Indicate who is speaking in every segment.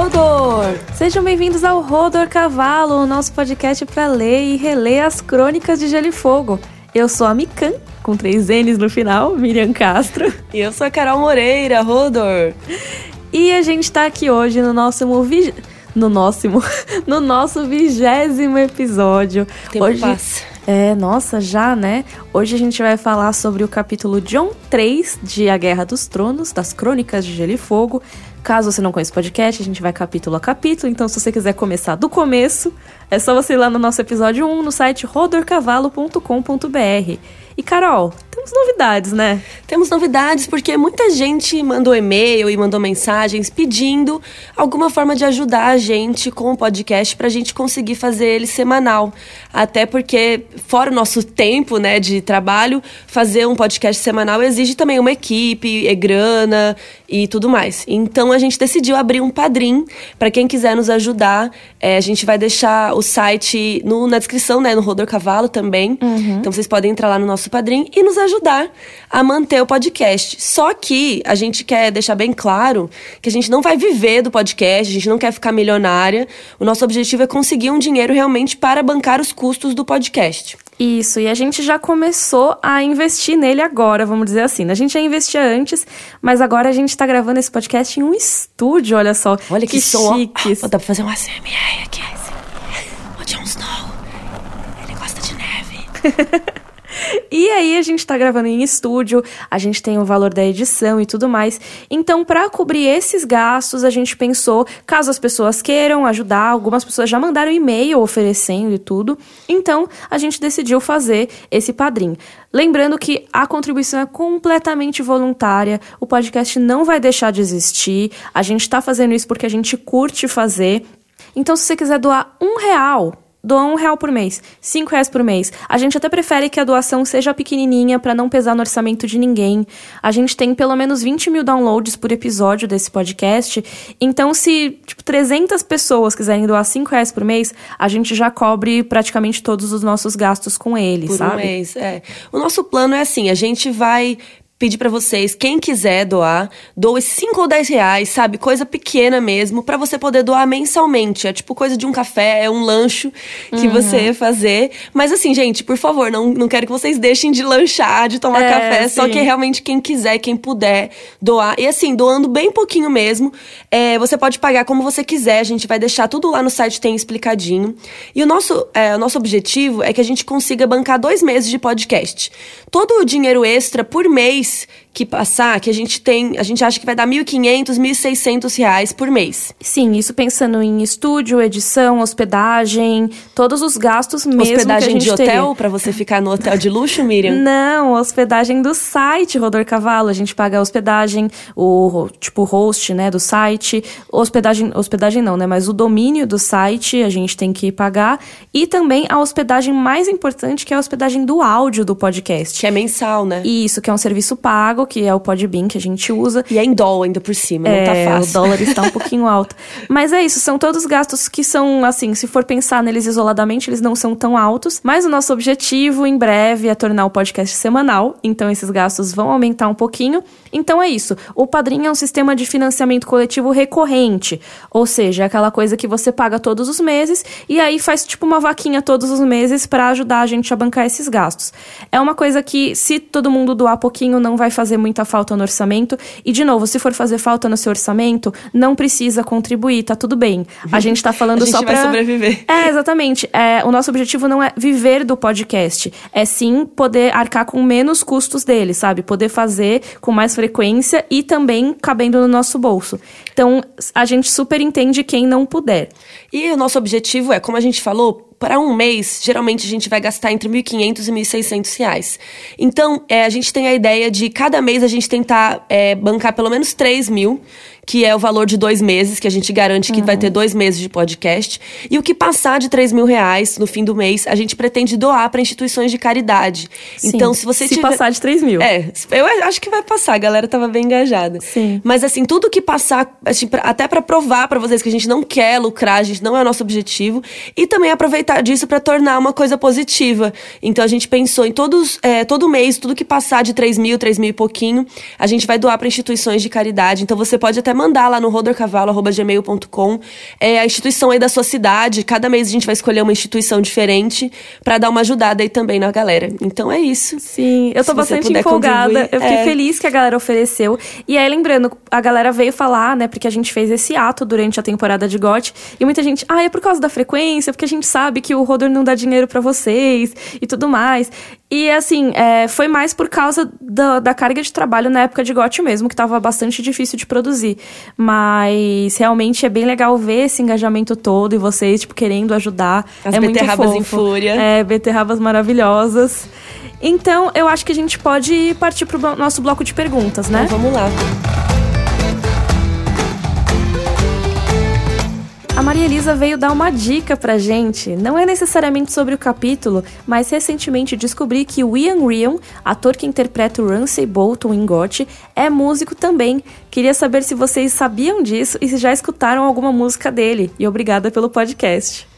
Speaker 1: Rodor! Sejam bem-vindos ao Rodor Cavalo, o nosso podcast para ler e reler as crônicas de Gelo e Fogo. Eu sou a Mikan, com três N's no final, Miriam Castro.
Speaker 2: E eu sou a Carol Moreira, Rodor.
Speaker 1: E a gente tá aqui hoje no nosso no nosso no nosso vigésimo episódio.
Speaker 2: Tempo
Speaker 1: hoje
Speaker 2: passa.
Speaker 1: É, nossa, já, né? Hoje a gente vai falar sobre o capítulo John 3 de A Guerra dos Tronos, das Crônicas de Gelo e Fogo. Caso você não conheça o podcast, a gente vai capítulo a capítulo, então se você quiser começar do começo, é só você ir lá no nosso episódio 1 no site rodorcavalo.com.br. E Carol, temos novidades, né?
Speaker 2: Temos novidades porque muita gente mandou e-mail e mandou mensagens pedindo alguma forma de ajudar a gente com o podcast para a gente conseguir fazer ele semanal. Até porque, fora o nosso tempo né, de trabalho, fazer um podcast semanal exige também uma equipe, é grana e tudo mais. Então a gente decidiu abrir um padrim para quem quiser nos ajudar. É, a gente vai deixar o site no, na descrição, né, no Rodor Cavalo também.
Speaker 1: Uhum.
Speaker 2: Então vocês podem entrar lá no nosso padrim e nos ajudar a manter o podcast. Só que a gente quer deixar bem claro que a gente não vai viver do podcast, a gente não quer ficar milionária. O nosso objetivo é conseguir um dinheiro realmente para bancar os custos do podcast.
Speaker 1: Isso, e a gente já começou a investir nele agora, vamos dizer assim. A gente já investia antes, mas agora a gente tá gravando esse podcast em um estúdio, olha só.
Speaker 2: Olha que,
Speaker 1: que
Speaker 2: som.
Speaker 1: chiques.
Speaker 2: Ó, dá pra fazer um ASMR aqui. O Jon Snow, ele gosta de neve.
Speaker 1: E aí a gente tá gravando em estúdio, a gente tem o valor da edição e tudo mais. Então, para cobrir esses gastos, a gente pensou, caso as pessoas queiram ajudar, algumas pessoas já mandaram e-mail oferecendo e tudo. Então, a gente decidiu fazer esse padrinho. Lembrando que a contribuição é completamente voluntária, o podcast não vai deixar de existir. A gente tá fazendo isso porque a gente curte fazer. Então, se você quiser doar um real doa um real por mês, cinco reais por mês. A gente até prefere que a doação seja pequenininha para não pesar no orçamento de ninguém. A gente tem pelo menos 20 mil downloads por episódio desse podcast. Então, se tipo 300 pessoas quiserem doar cinco reais por mês, a gente já cobre praticamente todos os nossos gastos com ele,
Speaker 2: por
Speaker 1: sabe?
Speaker 2: um mês, é. O nosso plano é assim, a gente vai pedir para vocês, quem quiser doar, doe 5 ou 10 reais, sabe? Coisa pequena mesmo, para você poder doar mensalmente. É tipo coisa de um café, é um lancho que
Speaker 1: Uhum.
Speaker 2: você fazer. Mas assim, gente, por favor, não, não quero que vocês deixem de lanchar, de tomar
Speaker 1: É,
Speaker 2: café. Só
Speaker 1: sim.
Speaker 2: que realmente quem quiser, quem puder doar. E assim, doando bem pouquinho mesmo, é, você pode pagar como você quiser. A gente vai deixar tudo lá no site, tem explicadinho. E o nosso, é, o nosso objetivo é que a gente consiga bancar dois meses de podcast. Todo o dinheiro extra por mês this que passar, que a gente tem, a gente acha que vai dar 1.500, 1.600 reais por mês.
Speaker 1: Sim, isso pensando em estúdio, edição, hospedagem, todos os gastos mesmo que a
Speaker 2: Hospedagem de hotel para você ficar no hotel de luxo, Miriam?
Speaker 1: Não, hospedagem do site Rodor Cavalo. A gente paga a hospedagem, o tipo host, né, do site. Hospedagem, hospedagem não, né, mas o domínio do site a gente tem que pagar e também a hospedagem mais importante que é a hospedagem do áudio do podcast.
Speaker 2: Que é mensal, né?
Speaker 1: Isso, que é um serviço pago, que é o Podbean que a gente usa.
Speaker 2: E é em dólar ainda por cima, não tá
Speaker 1: É,
Speaker 2: fácil.
Speaker 1: O dólar está um pouquinho alto. Mas é isso, são todos gastos que são, assim, se for pensar neles isoladamente, eles não são tão altos. Mas o nosso objetivo em breve é tornar o podcast semanal, então esses gastos vão aumentar um pouquinho. Então é isso. O Padrinho é um sistema de financiamento coletivo recorrente, ou seja, é aquela coisa que você paga todos os meses e aí faz tipo uma vaquinha todos os meses para ajudar a gente a bancar esses gastos. É uma coisa que, se todo mundo doar pouquinho, não vai fazer muita falta no orçamento. E, de novo, se for fazer falta no seu orçamento, não precisa contribuir, tá tudo bem. A gente tá falando
Speaker 2: A gente
Speaker 1: só
Speaker 2: vai
Speaker 1: pra.
Speaker 2: sobreviver.
Speaker 1: É, exatamente. É, o nosso objetivo não é viver do podcast. É sim poder arcar com menos custos dele, sabe? Poder fazer com mais frequência e também cabendo no nosso bolso. Então, a gente super entende quem não puder.
Speaker 2: E o nosso objetivo é, como a gente falou, para um mês, geralmente a gente vai gastar entre 1.500 e 1.600 reais. Então, é, a gente tem a ideia de cada mês a gente tentar é, bancar pelo menos 3 mil, que é o valor de dois meses, que a gente garante que vai ter dois meses de podcast. E o que passar de 3 mil reais no fim do mês, a gente pretende doar para instituições de caridade.
Speaker 1: Sim,
Speaker 2: então, se você
Speaker 1: se
Speaker 2: tiver...
Speaker 1: passar de 3 mil.
Speaker 2: É, eu acho que vai passar, a galera tava bem engajada.
Speaker 1: Sim.
Speaker 2: Mas assim, tudo que passar, assim, pra- até pra provar pra vocês que a gente não quer lucrar, a gente não é o nosso objetivo, e também aproveitar disso pra tornar uma coisa positiva. Então a gente pensou em todos, é, todo mês, tudo que passar de 3 mil, 3 mil e pouquinho, a gente vai doar pra instituições de caridade. Então você pode até até mandar lá no rodorcavalo.gmail.com é, a instituição aí da sua cidade. Cada mês a gente vai escolher uma instituição diferente para dar uma ajudada aí também na galera. Então é isso.
Speaker 1: Sim, eu tô
Speaker 2: Se
Speaker 1: bastante empolgada. Eu fiquei
Speaker 2: é.
Speaker 1: feliz que a galera ofereceu. E aí, lembrando, a galera veio falar, né? Porque a gente fez esse ato durante a temporada de GOT. E muita gente, ah, é por causa da frequência, porque a gente sabe que o Rodor não dá dinheiro pra vocês e tudo mais. E assim, é, foi mais por causa da, da carga de trabalho na época de GOT mesmo, que tava bastante difícil de produzir. Mas realmente é bem legal ver esse engajamento todo e vocês, tipo, querendo ajudar.
Speaker 2: As
Speaker 1: é muito
Speaker 2: beterrabas em fúria.
Speaker 1: É, beterrabas maravilhosas. Então, eu acho que a gente pode partir pro blo- nosso bloco de perguntas, né?
Speaker 2: Então vamos lá.
Speaker 1: A Maria Elisa veio dar uma dica pra gente. Não é necessariamente sobre o capítulo, mas recentemente descobri que o Ian Ryan, ator que interpreta o Ramsay Bolton em GOT, é músico também. Queria saber se vocês sabiam disso e se já escutaram alguma música dele. E obrigada pelo podcast.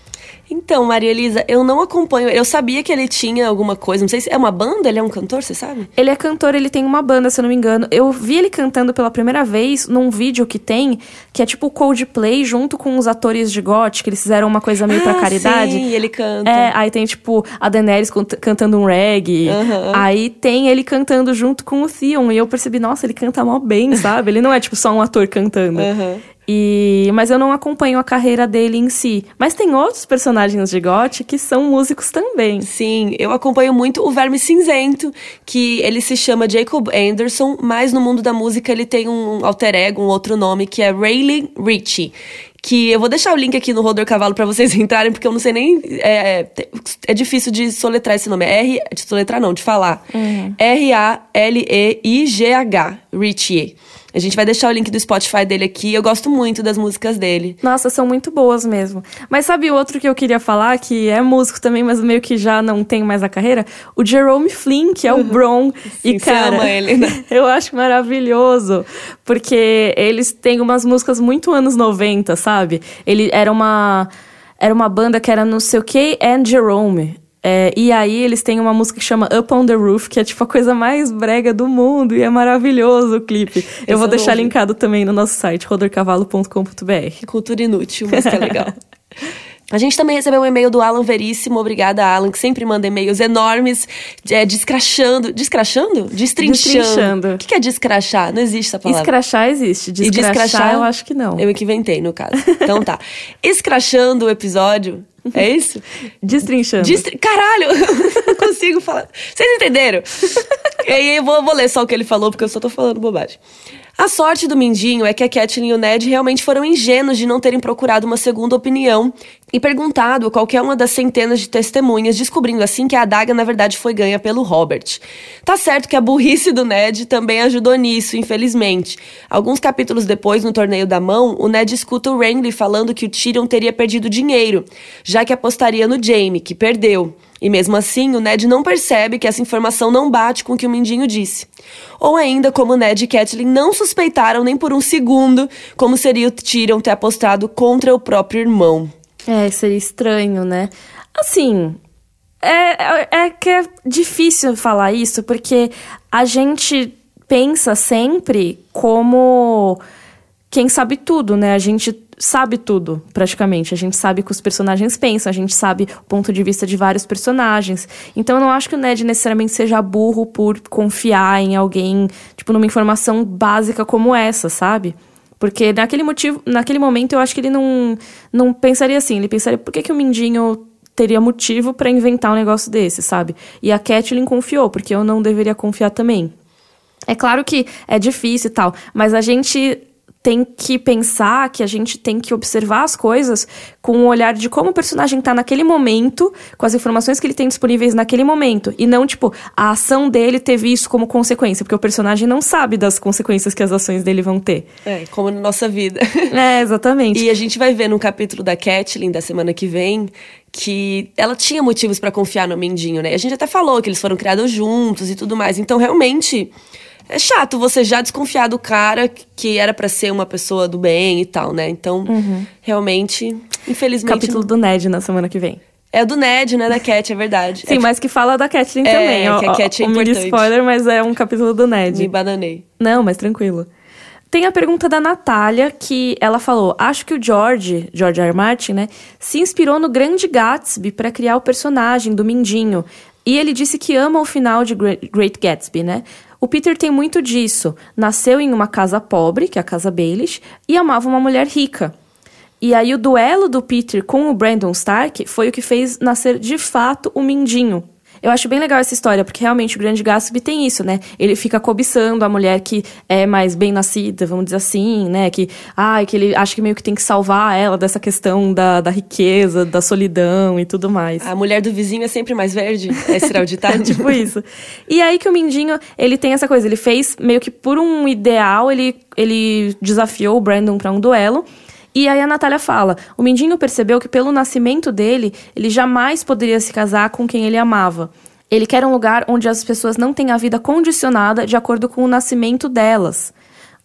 Speaker 2: Então, Maria Elisa, eu não acompanho. Eu sabia que ele tinha alguma coisa. Não sei se é uma banda, ele é um cantor, você sabe?
Speaker 1: Ele é cantor, ele tem uma banda, se eu não me engano. Eu vi ele cantando pela primeira vez num vídeo que tem, que é tipo o Coldplay junto com os atores de GOT, que eles fizeram uma coisa meio pra
Speaker 2: Ah,
Speaker 1: caridade.
Speaker 2: Sim, ele canta.
Speaker 1: É, aí tem, tipo, a Daenerys cantando um reggae.
Speaker 2: Aham.
Speaker 1: Aí tem ele cantando junto com o Theon. E eu percebi, nossa, ele canta mó bem, sabe? Ele não é, tipo, só um ator cantando.
Speaker 2: Aham.
Speaker 1: E... Mas eu não acompanho a carreira dele em si. Mas tem outros personagens de GOT que são músicos também.
Speaker 2: Sim, eu acompanho muito o Verme Cinzento, que ele se chama Jacob Anderson, mas no mundo da música ele tem um alter ego, um outro nome, que é Rayleigh Ritchie. Que eu vou deixar o link aqui no Rodor Cavalo pra vocês entrarem, porque eu não sei nem. É, é- difícil de soletrar esse nome. É R. De soletrar não, de falar. R-A-L-E-I-G-H. Ritchie. A gente vai deixar o link do Spotify dele aqui. Eu gosto muito das músicas dele.
Speaker 1: Nossa, são muito boas mesmo. Mas sabe outro que eu queria falar, que é músico também, mas meio que já não tem mais a carreira? O Jerome Flynn, que é o Bron.
Speaker 2: Sim,
Speaker 1: e cara,
Speaker 2: ama ele, né?
Speaker 1: eu acho maravilhoso. Porque eles têm umas músicas muito anos 90, sabe? Ele era uma. Era uma banda que era não sei o que and Jerome. É, e aí eles têm uma música que chama Up on the Roof, que é tipo a coisa mais brega do mundo, e é maravilhoso o clipe. Eu vou
Speaker 2: eu
Speaker 1: deixar
Speaker 2: ouvi.
Speaker 1: linkado também no nosso site, rodorcavalo.com.br.
Speaker 2: Cultura inútil, mas que é legal. A gente também recebeu um e-mail do Alan Veríssimo. Obrigada, Alan, que sempre manda e-mails enormes, é, descrachando. Descrachando? Destrinchando.
Speaker 1: Destrinchando.
Speaker 2: O que que é descrachar? Não existe essa palavra.
Speaker 1: Escrachar existe.
Speaker 2: E
Speaker 1: Descrachar, eu acho que não.
Speaker 2: Eu que inventei, no caso. Então tá. Escrachando o episódio. É isso?
Speaker 1: Destrinchando.
Speaker 2: Destri... Caralho! Não consigo falar. Vocês entenderam? e aí eu vou, vou ler só o que ele falou, porque eu só tô falando bobagem. A sorte do Mindinho é que a Kathleen e o Ned realmente foram ingênuos de não terem procurado uma segunda opinião e perguntado a qualquer uma das centenas de testemunhas, descobrindo assim que a adaga na verdade foi ganha pelo Robert. Tá certo que a burrice do Ned também ajudou nisso, infelizmente. Alguns capítulos depois, no torneio da mão, o Ned escuta o Renly falando que o Tyrion teria perdido dinheiro, já que apostaria no Jaime, que perdeu. E mesmo assim, o Ned não percebe que essa informação não bate com o que o Mindinho disse. Ou ainda, como Ned e Catelyn não suspeitaram nem por um segundo como seria o Tyrion ter apostado contra o próprio irmão.
Speaker 1: É, seria estranho, né? Assim, é, é, é que é difícil falar isso, porque a gente pensa sempre como quem sabe tudo, né? A gente sabe tudo, praticamente. A gente sabe o que os personagens pensam, a gente sabe o ponto de vista de vários personagens. Então eu não acho que o Ned necessariamente seja burro por confiar em alguém, tipo, numa informação básica como essa, sabe? Porque naquele motivo, naquele momento eu acho que ele não, não pensaria assim, ele pensaria, por que, que o Mindinho teria motivo pra inventar um negócio desse, sabe? E a Catelyn confiou, porque eu não deveria confiar também. É claro que é difícil e tal, mas a gente tem que pensar que a gente tem que observar as coisas com o olhar de como o personagem tá naquele momento, com as informações que ele tem disponíveis naquele momento. E não, tipo, a ação dele teve isso como consequência, porque o personagem não sabe das consequências que as ações dele vão ter.
Speaker 2: É, como na nossa vida.
Speaker 1: É, exatamente.
Speaker 2: E a gente vai ver no capítulo da Catelyn da semana que vem que ela tinha motivos pra confiar no Mindinho, né? A gente até falou que eles foram criados juntos e tudo mais. Então, realmente, é chato você já desconfiar do cara que era pra ser uma pessoa do bem e tal, né? Então, realmente, infelizmente.
Speaker 1: Capítulo do Ned na semana que vem.
Speaker 2: É do Ned, né? Da Cat, é verdade.
Speaker 1: Sim,
Speaker 2: é,
Speaker 1: mas que fala da Catelyn
Speaker 2: É,
Speaker 1: também. ó,
Speaker 2: que a Cat é
Speaker 1: um
Speaker 2: importante.
Speaker 1: spoiler, mas é um capítulo do Ned.
Speaker 2: Me bananei.
Speaker 1: Não, mas tranquilo. Tem a pergunta da Natália, que ela falou: Acho que o George, George R. R. Martin, né, se inspirou no Grande Gatsby para criar o personagem do Mindinho. E ele disse que ama o final de Great Gatsby, né? O Peter tem muito disso. Nasceu em uma casa pobre, que é a casa Baelish, e amava uma mulher rica. E aí o duelo do Peter com o Brandon Stark foi o que fez nascer de fato o Mindinho. Eu acho bem legal essa história, porque realmente o Grande Gatsby tem isso, né? Ele fica cobiçando a mulher que é mais bem nascida, vamos dizer assim, né? Que, ai, que ele acha que meio que tem que salvar ela dessa questão da, da riqueza, da solidão e tudo mais.
Speaker 2: A mulher do vizinho é sempre mais verde? Esse será o ditado?
Speaker 1: é tipo isso. E aí que o Mindinho, ele tem essa coisa, ele fez meio que por um ideal, ele, ele desafiou o Brandon para um duelo. E aí a Natália fala: o Mindinho percebeu que pelo nascimento dele, ele jamais poderia se casar com quem ele amava. Ele quer um lugar onde as pessoas não têm a vida condicionada de acordo com o nascimento delas.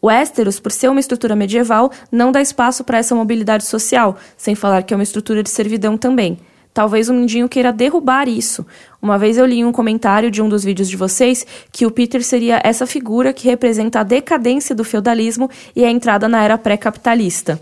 Speaker 1: O Westeros, por ser uma estrutura medieval, não dá espaço para essa mobilidade social, sem falar que é uma estrutura de servidão também. Talvez o Mindinho queira derrubar isso. Uma vez eu li um comentário de um dos vídeos de vocês que o Peter seria essa figura que representa a decadência do feudalismo e a entrada na era pré-capitalista.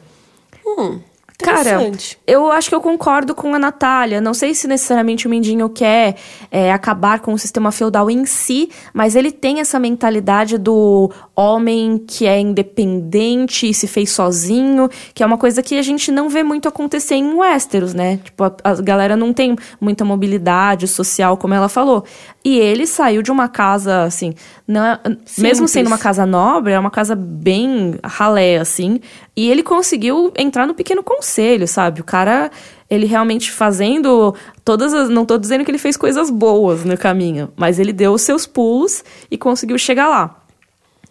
Speaker 2: Hum.
Speaker 1: Cara, eu acho que eu concordo com a Natália. Não sei se necessariamente o Mindinho quer é, acabar com o sistema feudal em si, mas ele tem essa mentalidade do homem que é independente e se fez sozinho, que é uma coisa que a gente não vê muito acontecer em Westeros, né? Tipo, a, a galera não tem muita mobilidade social, como ela falou. E ele saiu de uma casa, assim, não é, mesmo sendo uma casa nobre, é uma casa bem ralé, assim. E ele conseguiu entrar no pequeno conselho, sabe? O cara, ele realmente fazendo todas as. Não tô dizendo que ele fez coisas boas no caminho, mas ele deu os seus pulos e conseguiu chegar lá.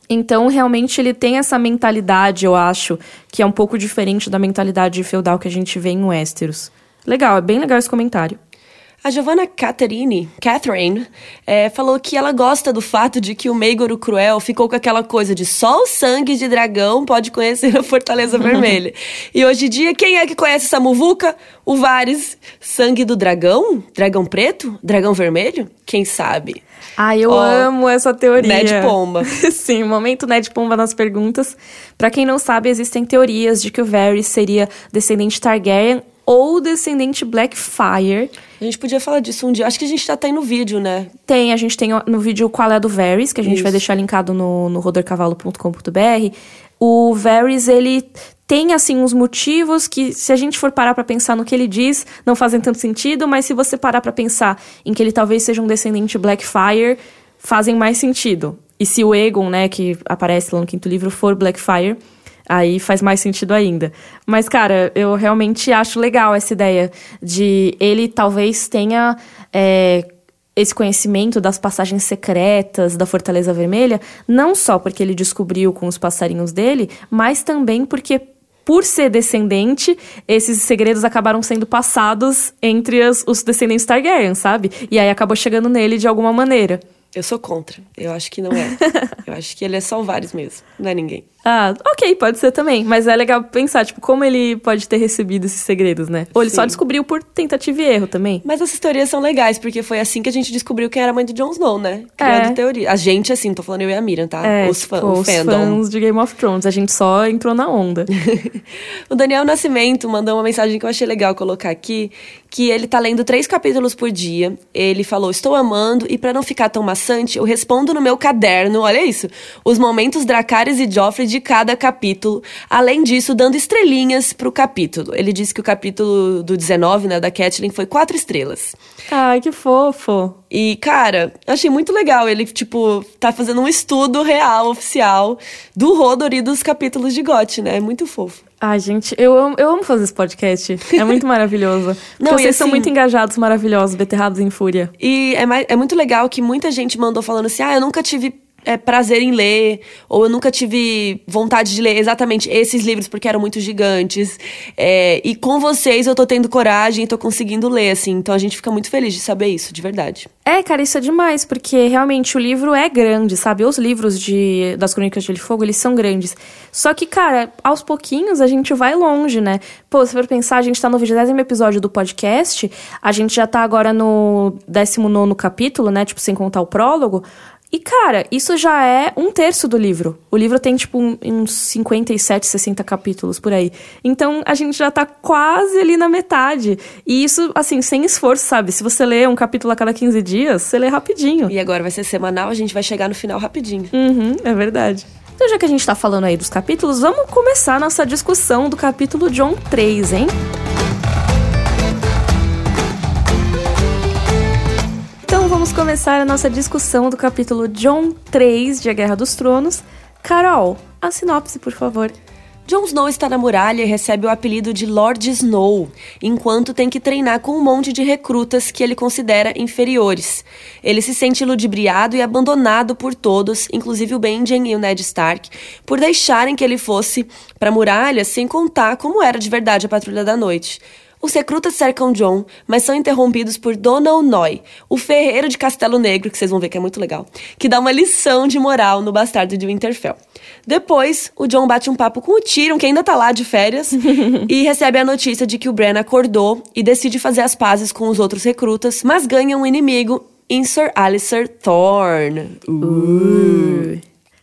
Speaker 1: Então, realmente, ele tem essa mentalidade, eu acho, que é um pouco diferente da mentalidade feudal que a gente vê em Westeros. Legal, é bem legal esse comentário.
Speaker 2: A Giovanna Catherine, Catherine é, falou que ela gosta do fato de que o Meigor o Cruel ficou com aquela coisa de só o sangue de dragão pode conhecer a Fortaleza Vermelha. e hoje em dia, quem é que conhece essa muvuca? O Vares. Sangue do dragão? Dragão preto? Dragão vermelho? Quem sabe?
Speaker 1: Ah, eu amo essa teoria.
Speaker 2: Ned Pomba.
Speaker 1: Sim, momento Ned Pomba nas perguntas. Para quem não sabe, existem teorias de que o Varys seria descendente Targaryen ou descendente Blackfire.
Speaker 2: A gente podia falar disso um dia. Acho que a gente já tem no vídeo, né?
Speaker 1: Tem, a gente tem no vídeo Qual é do Varys, que a gente Isso. vai deixar linkado no, no rodercavalo.com.br. O Varys, ele tem, assim, uns motivos que, se a gente for parar para pensar no que ele diz, não fazem tanto sentido, mas se você parar para pensar em que ele talvez seja um descendente Blackfire, fazem mais sentido. E se o Egon, né, que aparece lá no quinto livro, for Blackfire, Aí faz mais sentido ainda. Mas, cara, eu realmente acho legal essa ideia de ele talvez tenha é, esse conhecimento das passagens secretas da Fortaleza Vermelha, não só porque ele descobriu com os passarinhos dele, mas também porque por ser descendente, esses segredos acabaram sendo passados entre as, os descendentes Targaryen, sabe? E aí acabou chegando nele de alguma maneira.
Speaker 2: Eu sou contra. Eu acho que não é. eu acho que ele é só o Varys mesmo, não é ninguém.
Speaker 1: Ah, ok, pode ser também. Mas é legal pensar, tipo, como ele pode ter recebido esses segredos, né? Ou ele Sim. só descobriu por tentativa e erro também.
Speaker 2: Mas essas teorias são legais, porque foi assim que a gente descobriu quem era a mãe do Jon Snow, né? Criando é. teoria. A gente, assim, tô falando eu e a Miriam, tá?
Speaker 1: É, os, fã, tipo, os fãs de Game of Thrones. A gente só entrou na onda.
Speaker 2: o Daniel Nascimento mandou uma mensagem que eu achei legal colocar aqui, que ele tá lendo três capítulos por dia. Ele falou, estou amando, e para não ficar tão maçante, eu respondo no meu caderno, olha isso, os momentos Dracarys e Joffrey de cada capítulo. Além disso, dando estrelinhas pro capítulo. Ele disse que o capítulo do 19, né, da Catelyn, foi quatro estrelas.
Speaker 1: Ai, que fofo.
Speaker 2: E, cara, achei muito legal. Ele, tipo, tá fazendo um estudo real, oficial, do Rodor e dos capítulos de GOT, né? É muito fofo.
Speaker 1: Ai, gente, eu amo, eu amo fazer esse podcast. É muito maravilhoso. Não, vocês assim, são muito engajados, maravilhosos, beterrados em fúria.
Speaker 2: E é, é muito legal que muita gente mandou falando assim: ah, eu nunca tive é, prazer em ler, ou eu nunca tive vontade de ler exatamente esses livros porque eram muito gigantes. É, e com vocês eu tô tendo coragem e tô conseguindo ler, assim. Então a gente fica muito feliz de saber isso, de verdade.
Speaker 1: É, cara, isso é demais, porque realmente o livro é grande, sabe? Os livros de, das Crônicas de Gelo e Fogo, eles são grandes. Só que, cara, aos pouquinhos a gente vai longe, né? Pô, se for pensar, a gente tá no 20 episódio do podcast, a gente já tá agora no 19 capítulo, né? Tipo, sem contar o prólogo. E, cara, isso já é um terço do livro. O livro tem, tipo, um- uns 57, 60 capítulos por aí. Então, a gente já tá quase ali na metade. E isso, assim, sem esforço, sabe? Se você lê um capítulo a cada 15 dias, você lê rapidinho.
Speaker 2: E agora vai ser semanal, a gente vai chegar no final rapidinho.
Speaker 1: Uhum, é verdade. Então, já que a gente tá falando aí dos capítulos, vamos começar nossa discussão do capítulo John 3, hein? Começar a nossa discussão do capítulo John 3 de A Guerra dos Tronos. Carol, a sinopse, por favor.
Speaker 2: Jon Snow está na muralha e recebe o apelido de Lord Snow, enquanto tem que treinar com um monte de recrutas que ele considera inferiores. Ele se sente ludibriado e abandonado por todos, inclusive o Benjen e o Ned Stark, por deixarem que ele fosse para a muralha sem contar como era de verdade a Patrulha da Noite. Os recrutas cercam John, mas são interrompidos por Donald Noy, o ferreiro de Castelo Negro, que vocês vão ver que é muito legal, que dá uma lição de moral no bastardo de Winterfell. Depois, o John bate um papo com o Tyrion, que ainda tá lá de férias, e recebe a notícia de que o Bran acordou e decide fazer as pazes com os outros recrutas, mas ganha um inimigo em Sir Alistair Thorne.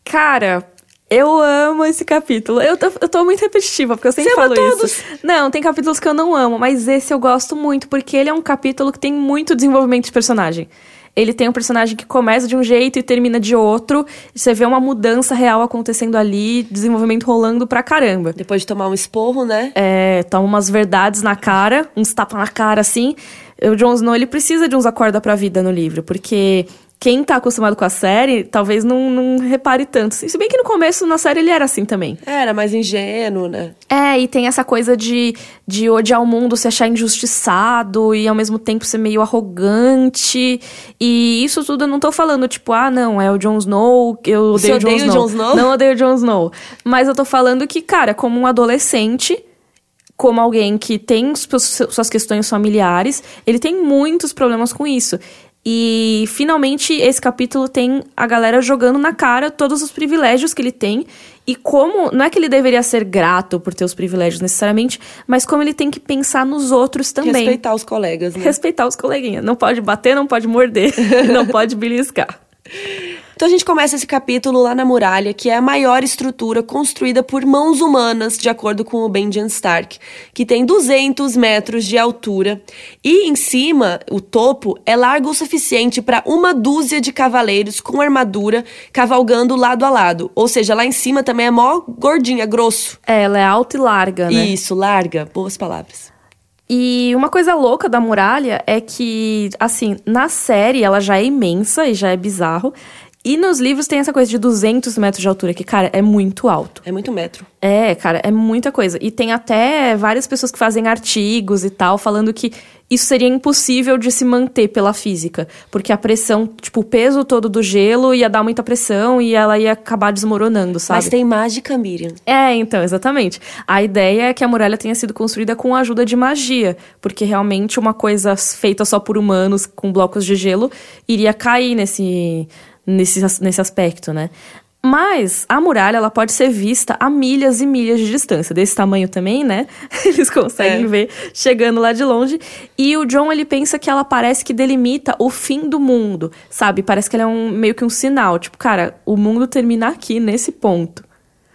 Speaker 1: Cara, eu amo esse capítulo. Eu tô, eu tô muito repetitiva, porque eu sempre
Speaker 2: Você ama
Speaker 1: falo
Speaker 2: todos.
Speaker 1: isso. Não, tem capítulos que eu não amo, mas esse eu gosto muito, porque ele é um capítulo que tem muito desenvolvimento de personagem. Ele tem um personagem que começa de um jeito e termina de outro. Você vê uma mudança real acontecendo ali, desenvolvimento rolando pra caramba.
Speaker 2: Depois de tomar um esporro, né?
Speaker 1: É, toma umas verdades na cara, uns tapas na cara assim. O Jon Snow, ele precisa de uns acorda pra vida no livro, porque quem tá acostumado com a série, talvez não, não repare tanto. Se bem que no começo, na série, ele era assim também.
Speaker 2: Era mais ingênuo, né?
Speaker 1: É, e tem essa coisa de, de odiar o mundo, se achar injustiçado e ao mesmo tempo ser meio arrogante. E isso tudo eu não tô falando, tipo, ah, não, é o Jon Snow, eu
Speaker 2: Você
Speaker 1: odeio o Jon Snow.
Speaker 2: Jon Snow?
Speaker 1: Não odeio o Jon Snow. Mas eu tô falando que, cara, como um adolescente, como alguém que tem suas questões familiares, ele tem muitos problemas com isso. E finalmente esse capítulo tem a galera jogando na cara todos os privilégios que ele tem e como não é que ele deveria ser grato por ter os privilégios necessariamente, mas como ele tem que pensar nos outros também.
Speaker 2: Respeitar os colegas, né?
Speaker 1: Respeitar os coleguinhas. Não pode bater, não pode morder, não pode beliscar.
Speaker 2: Então a gente começa esse capítulo lá na muralha, que é a maior estrutura construída por mãos humanas, de acordo com o Benjen Stark, que tem 200 metros de altura. E em cima, o topo é largo o suficiente para uma dúzia de cavaleiros com armadura cavalgando lado a lado. Ou seja, lá em cima também é mó gordinha, grosso.
Speaker 1: É, ela é alta e larga, né?
Speaker 2: Isso, larga. Boas palavras.
Speaker 1: E uma coisa louca da muralha é que, assim, na série ela já é imensa e já é bizarro. E nos livros tem essa coisa de 200 metros de altura, que, cara, é muito alto.
Speaker 2: É muito metro.
Speaker 1: É, cara, é muita coisa. E tem até várias pessoas que fazem artigos e tal, falando que isso seria impossível de se manter pela física. Porque a pressão, tipo, o peso todo do gelo ia dar muita pressão e ela ia acabar desmoronando, sabe?
Speaker 2: Mas tem mágica, Miriam.
Speaker 1: É, então, exatamente. A ideia é que a muralha tenha sido construída com a ajuda de magia, porque realmente uma coisa feita só por humanos com blocos de gelo iria cair nesse, nesse, nesse aspecto, né? Mas a muralha ela pode ser vista a milhas e milhas de distância, desse tamanho também, né? Eles conseguem
Speaker 2: É.
Speaker 1: ver chegando lá de longe. E o John ele pensa que ela parece que delimita o fim do mundo, sabe? Parece que ela é um meio que um sinal, tipo, cara, o mundo termina aqui nesse ponto.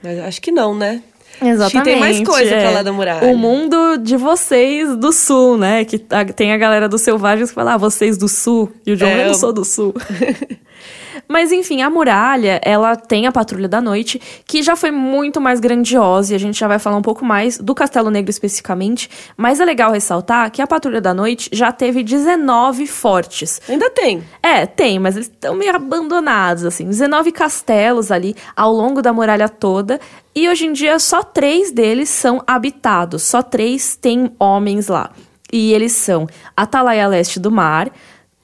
Speaker 2: Mas acho que não, né?
Speaker 1: Exatamente.
Speaker 2: Acho que tem mais coisa
Speaker 1: é.
Speaker 2: pra lá da muralha.
Speaker 1: O mundo de vocês do sul, né? Que tem a galera dos selvagens que fala, ah, vocês do sul. E o John,
Speaker 2: É,
Speaker 1: eu não
Speaker 2: eu-
Speaker 1: sou do sul. Mas enfim, a muralha, ela tem a Patrulha da Noite, que já foi muito mais grandiosa, e a gente já vai falar um pouco mais do Castelo Negro especificamente. Mas é legal ressaltar que a Patrulha da Noite já teve 19 fortes.
Speaker 2: Ainda tem.
Speaker 1: É, tem, mas eles estão meio abandonados, assim. 19 castelos ali ao longo da muralha toda. E hoje em dia só três deles são habitados. Só três têm homens lá. E eles são Atalaia Leste do Mar,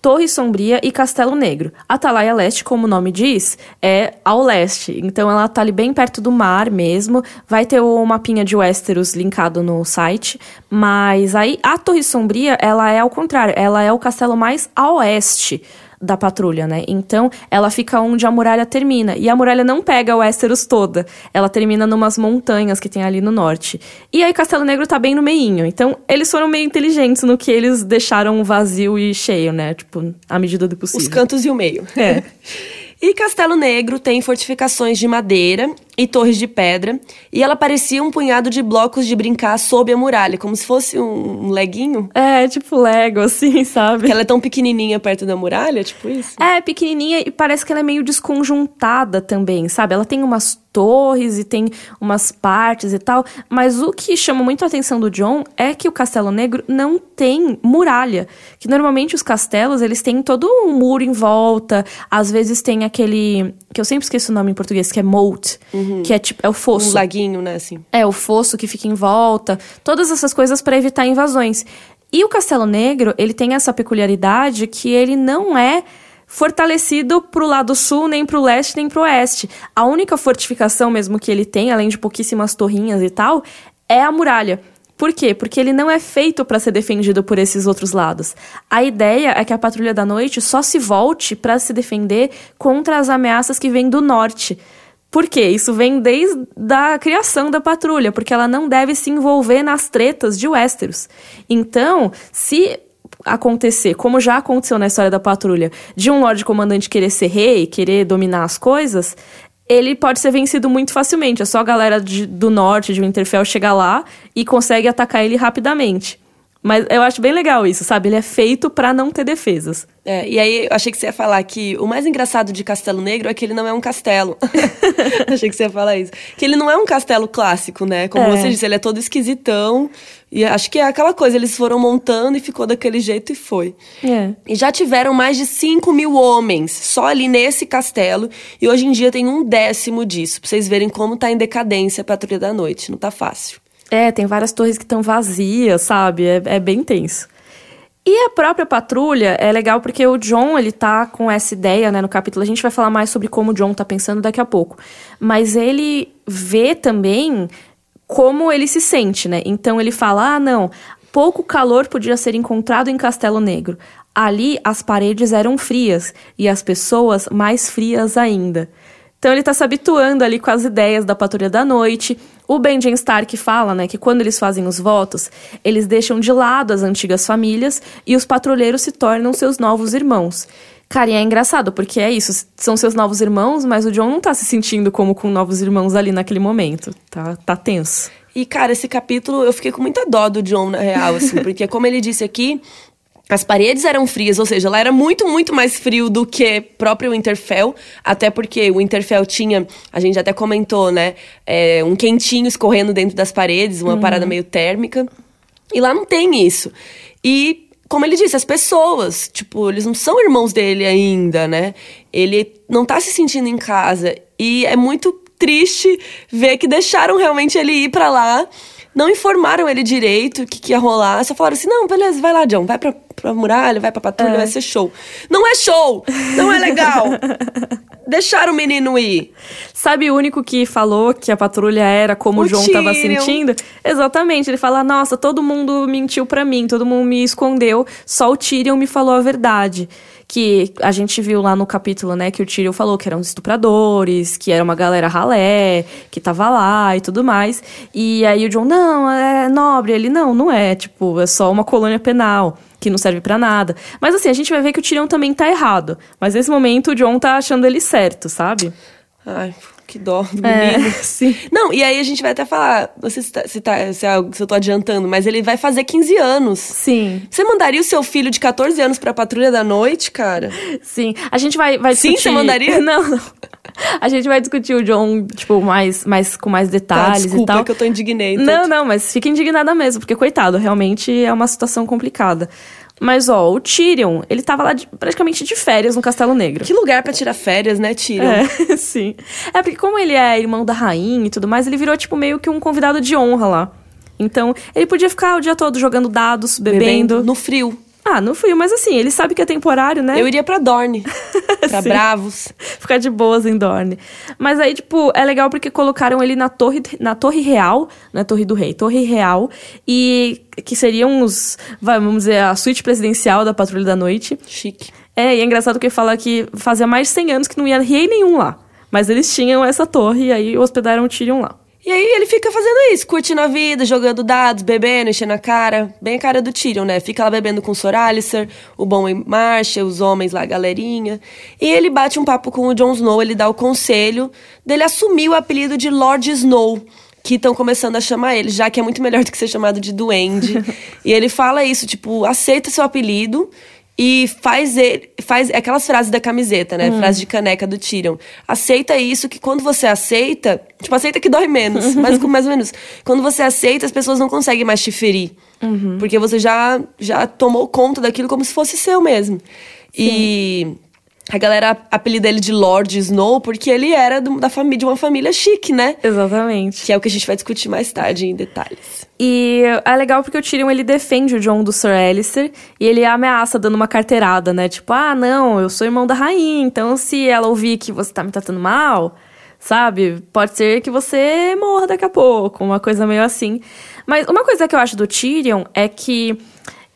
Speaker 1: Torre Sombria e Castelo Negro. Atalaia Leste, como o nome diz, é ao leste. Então ela tá ali bem perto do mar mesmo. Vai ter o mapinha de Westeros linkado no site. Mas aí a Torre Sombria, ela é ao contrário. Ela é o castelo mais a oeste da patrulha, né? Então, ela fica onde a muralha termina. E a muralha não pega Westeros toda. Ela termina numas montanhas que tem ali no norte. E aí Castelo Negro tá bem no meinho. Então, eles foram meio inteligentes no que eles deixaram vazio e cheio, né? Tipo, à medida do
Speaker 2: Os
Speaker 1: possível.
Speaker 2: cantos e o meio.
Speaker 1: É.
Speaker 2: E Castelo Negro tem fortificações de madeira e torres de pedra, e ela parecia um punhado de blocos de brincar sob a muralha, como se fosse um, leguinho.
Speaker 1: É, tipo Lego, assim, sabe?
Speaker 2: Que ela é tão pequenininha perto da muralha, tipo isso.
Speaker 1: É, pequenininha e parece que ela é meio desconjuntada também, sabe? Ela tem umas torres e tem umas partes e tal, mas o que chama muito a atenção do John é que o Castelo Negro não tem muralha, que normalmente os castelos, eles têm todo um muro em volta, às vezes tem aquele, que eu sempre esqueço o nome em português, que é moat, uhum. que é tipo, é o fosso.
Speaker 2: Um laguinho, né, assim.
Speaker 1: É, o fosso que fica em volta, todas essas coisas para evitar invasões. E o Castelo Negro, ele tem essa peculiaridade que ele não é fortalecido pro lado sul, nem pro leste, nem pro oeste. A única fortificação mesmo que ele tem, além de pouquíssimas torrinhas e tal, é a muralha. Por quê? Porque ele não é feito para ser defendido por esses outros lados. A ideia é que a patrulha da noite só se volte para se defender contra as ameaças que vêm do norte. Por quê? Isso vem desde a criação da patrulha, porque ela não deve se envolver nas tretas de Westeros. Então, se acontecer, como já aconteceu na história da patrulha, de um Lorde Comandante querer ser rei, querer dominar as coisas, ele pode ser vencido muito facilmente. É só a galera de, do norte, de Winterfell, chegar lá e consegue atacar ele rapidamente. Mas eu acho bem legal isso, sabe? Ele é feito para não ter defesas.
Speaker 2: É, e aí eu achei que você ia falar que o mais engraçado de Castelo Negro é que ele não é um castelo. achei que você ia falar isso. Que ele não é um castelo clássico, né? Como é. você disse, ele é todo esquisitão. E acho que é aquela coisa, eles foram montando e ficou daquele jeito e foi.
Speaker 1: É.
Speaker 2: E já tiveram mais de 5 mil homens só ali nesse castelo. E hoje em dia tem um décimo disso. Pra vocês verem como tá em decadência a Patrulha da Noite. Não tá fácil.
Speaker 1: É, tem várias torres que estão vazias, sabe? É, é bem tenso. E a própria patrulha é legal porque o John, ele tá com essa ideia, né, no capítulo. A gente vai falar mais sobre como o John tá pensando daqui a pouco. Mas ele vê também como ele se sente, né? Então ele fala: ah, não, pouco calor podia ser encontrado em Castelo Negro. Ali as paredes eram frias e as pessoas mais frias ainda. Então ele está se habituando ali com as ideias da patrulha da noite. O Benjamin Stark fala, né, que quando eles fazem os votos, eles deixam de lado as antigas famílias e os patrulheiros se tornam seus novos irmãos. Cara, e é engraçado, porque é isso, são seus novos irmãos, mas o John não tá se sentindo como com novos irmãos ali naquele momento. Tá, tá tenso.
Speaker 2: E, cara, esse capítulo eu fiquei com muita dó do John, na real, assim, porque como ele disse aqui, as paredes eram frias, ou seja, lá era muito, muito mais frio do que próprio Winterfell, até porque o Winterfell tinha, a gente até comentou, né, é, um quentinho escorrendo dentro das paredes, uma uhum. parada meio térmica. E lá não tem isso. E, como ele disse, as pessoas, tipo, eles não são irmãos dele ainda, né? Ele não tá se sentindo em casa. E é muito triste ver que deixaram realmente ele ir para lá não informaram ele direito o que, que, ia rolar. Só falaram assim: não, beleza, vai lá, John, vai pra, pra muralha, vai pra patrulha, é. vai ser show. Não é show! Não é legal! Deixaram o menino ir.
Speaker 1: Sabe o único que falou que a patrulha era como o, o João Tyrion. tava sentindo? Exatamente. Ele fala: Nossa, todo mundo mentiu para mim, todo mundo me escondeu, só o Tyrion me falou a verdade que a gente viu lá no capítulo, né, que o Tyrion falou que eram estupradores, que era uma galera ralé, que tava lá e tudo mais. E aí o John, não, é nobre. Ele, não, não é. Tipo, é só uma colônia penal que não serve para nada. Mas assim, a gente vai ver que o Tyrion também tá errado. Mas nesse momento o John tá achando ele certo, sabe?
Speaker 2: Ai, que dó do é, menino. É,
Speaker 1: sim.
Speaker 2: Não, e aí a gente vai até falar, não sei se, tá, se, tá, se, é eu tô adiantando, mas ele vai fazer 15 anos.
Speaker 1: Sim.
Speaker 2: Você mandaria o seu filho de 14 anos pra patrulha da noite, cara?
Speaker 1: Sim. A gente vai, vai discutir...
Speaker 2: Sim, você mandaria?
Speaker 1: Não, não. A gente vai discutir o John, tipo, mais, mais, com mais detalhes
Speaker 2: tá, desculpa,
Speaker 1: e tal.
Speaker 2: É que eu tô indignada.
Speaker 1: Não, não, mas fica indignada mesmo, porque, coitado, realmente é uma situação complicada. Mas, ó, o Tyrion, ele tava lá de, praticamente de férias no Castelo Negro.
Speaker 2: Que lugar para tirar férias, né, Tyrion?
Speaker 1: É, sim. É porque como ele é irmão da rainha e tudo mais, ele virou, tipo, meio que um convidado de honra lá. Então, ele podia ficar o dia todo jogando dados, bebendo. bebendo
Speaker 2: no frio.
Speaker 1: Ah, no frio, mas assim, ele sabe que é temporário, né?
Speaker 2: Eu iria pra Dorne. pra Bravos.
Speaker 1: Ficar de boas em Dorne. Mas aí, tipo, é legal porque colocaram ele na torre, na torre real, na torre do rei, torre real, e que seriam os, vamos dizer, a suíte presidencial da Patrulha da Noite.
Speaker 2: Chique.
Speaker 1: É, e é engraçado que fala que fazia mais de 100 anos que não ia rei nenhum lá. Mas eles tinham essa torre e aí hospedaram o Tyrion lá.
Speaker 2: E aí ele fica fazendo isso, curtindo a vida, jogando dados, bebendo, enchendo a cara. Bem a cara do Tyrion, né? Fica lá bebendo com o Sor Alistair, o Bom em Marcha, os homens lá, a galerinha. E ele bate um papo com o Jon Snow, ele dá o conselho dele assumir o apelido de Lord Snow que estão começando a chamar ele, já que é muito melhor do que ser chamado de duende. e ele fala isso, tipo, aceita seu apelido e faz ele, faz aquelas frases da camiseta, né? Hum. Frase de caneca do Tyrion. Aceita isso que quando você aceita, tipo, aceita que dói menos, mas com mais ou menos. Quando você aceita, as pessoas não conseguem mais te ferir. Uhum. Porque você já já tomou conta daquilo como se fosse seu mesmo. Sim. E a galera apelida ele de Lord Snow porque ele era do, da família, de uma família chique, né?
Speaker 1: Exatamente.
Speaker 2: Que é o que a gente vai discutir mais tarde em detalhes.
Speaker 1: E é legal porque o Tyrion ele defende o John do Sir Alistair e ele ameaça dando uma carteirada, né? Tipo, ah, não, eu sou irmão da rainha, então se ela ouvir que você tá me tratando mal, sabe? Pode ser que você morra daqui a pouco, uma coisa meio assim. Mas uma coisa que eu acho do Tyrion é que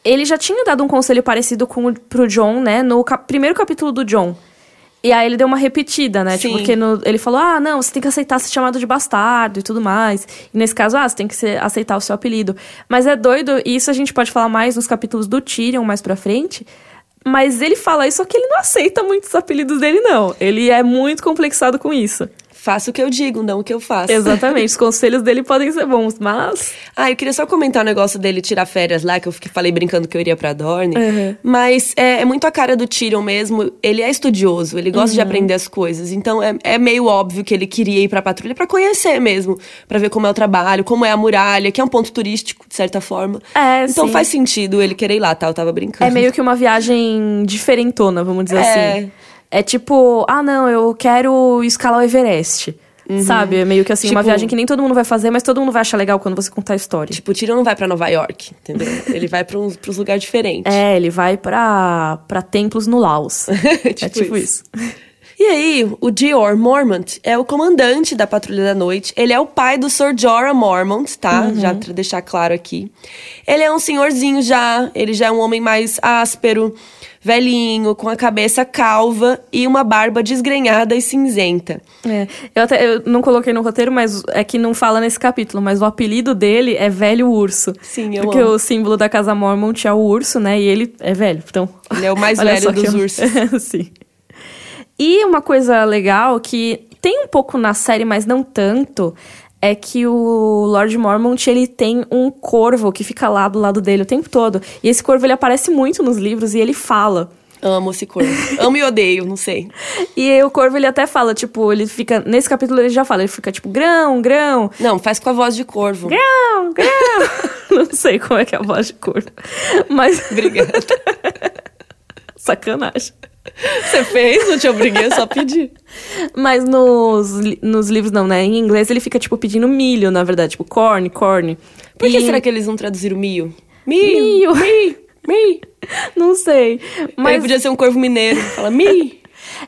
Speaker 1: ele já tinha dado um conselho parecido com o, pro John, né? No cap primeiro capítulo do John. E aí ele deu uma repetida, né? Tipo, porque no, ele falou: ah, não, você tem que aceitar ser chamado de bastardo e tudo mais. E nesse caso, ah, você tem que ser, aceitar o seu apelido. Mas é doido, e isso a gente pode falar mais nos capítulos do Tyrion mais pra frente. Mas ele fala isso, só que ele não aceita muitos apelidos dele, não. Ele é muito complexado com isso
Speaker 2: faço o que eu digo, não o que eu faço.
Speaker 1: Exatamente, os conselhos dele podem ser bons, mas.
Speaker 2: Ah, eu queria só comentar o um negócio dele tirar férias lá, que eu falei brincando que eu iria pra Dorne. Uhum. Mas é, é, muito a cara do Tyrion mesmo. Ele é estudioso, ele gosta uhum. de aprender as coisas. Então é, é meio óbvio que ele queria ir pra patrulha para conhecer mesmo, para ver como é o trabalho, como é a muralha, que é um ponto turístico, de certa forma. É, então sim. faz sentido ele querer ir lá, tá? Eu tava brincando.
Speaker 1: É meio que uma viagem diferentona, vamos dizer é. assim. É tipo, ah, não, eu quero escalar o Everest. Uhum. Sabe? É meio que assim, tipo, uma viagem que nem todo mundo vai fazer, mas todo mundo vai achar legal quando você contar a história.
Speaker 2: Tipo, o Tyrion não vai para Nova York, entendeu? ele vai para uns, uns lugares diferentes.
Speaker 1: É, ele vai para templos no Laos. tipo é tipo isso. isso.
Speaker 2: E aí, o Dior Mormont é o comandante da Patrulha da Noite. Ele é o pai do Sir Jorah Mormont, tá? Uhum. Já pra deixar claro aqui. Ele é um senhorzinho já, ele já é um homem mais áspero, velhinho, com a cabeça calva e uma barba desgrenhada e cinzenta.
Speaker 1: É, eu até eu não coloquei no roteiro, mas é que não fala nesse capítulo, mas o apelido dele é Velho Urso.
Speaker 2: Sim, eu
Speaker 1: Porque
Speaker 2: amo.
Speaker 1: o símbolo da Casa Mormont é o urso, né? E ele é velho, então...
Speaker 2: Ele é o mais velho dos eu... ursos.
Speaker 1: Sim. E uma coisa legal que tem um pouco na série, mas não tanto, é que o Lord Mormont, ele tem um corvo que fica lá do lado dele o tempo todo. E esse corvo, ele aparece muito nos livros e ele fala.
Speaker 2: Amo esse corvo. Amo e odeio, não sei.
Speaker 1: E o corvo, ele até fala, tipo, ele fica... Nesse capítulo ele já fala, ele fica tipo, grão, grão.
Speaker 2: Não, faz com a voz de corvo.
Speaker 1: Grão, grão. não sei como é que é a voz de corvo. Mas...
Speaker 2: Obrigada.
Speaker 1: Sacanagem.
Speaker 2: Você fez? Não te obriguei, só pedir.
Speaker 1: Mas nos, nos livros não, né? Em inglês ele fica, tipo, pedindo milho, na verdade. Tipo, corn, corn.
Speaker 2: Por que será que eles não traduziram milho?
Speaker 1: Milho! Milho! Milho! Não sei.
Speaker 2: Mas... Ele podia ser um corvo mineiro. Fala, milho!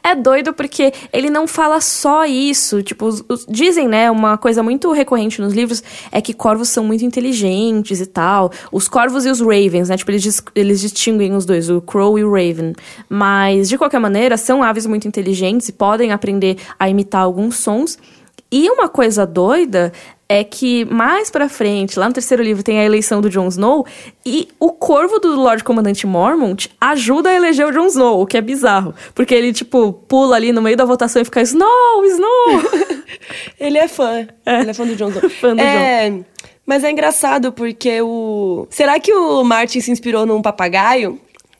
Speaker 1: É doido porque ele não fala só isso. Tipo, os, os, dizem, né? Uma coisa muito recorrente nos livros é que corvos são muito inteligentes e tal. Os corvos e os ravens, né? Tipo, eles, eles distinguem os dois, o crow e o raven. Mas, de qualquer maneira, são aves muito inteligentes e podem aprender a imitar alguns sons. E uma coisa doida é que mais pra frente, lá no terceiro livro, tem a eleição do Jon Snow, e o corvo do Lord Comandante Mormont ajuda a eleger o Jon Snow, o que é bizarro. Porque ele, tipo, pula ali no meio da votação e fica Snow, Snow!
Speaker 2: ele é fã. É. Ele é fã do Jon Snow.
Speaker 1: fã do
Speaker 2: é...
Speaker 1: Jon.
Speaker 2: Mas é engraçado porque o. Será que o Martin se inspirou num papagaio?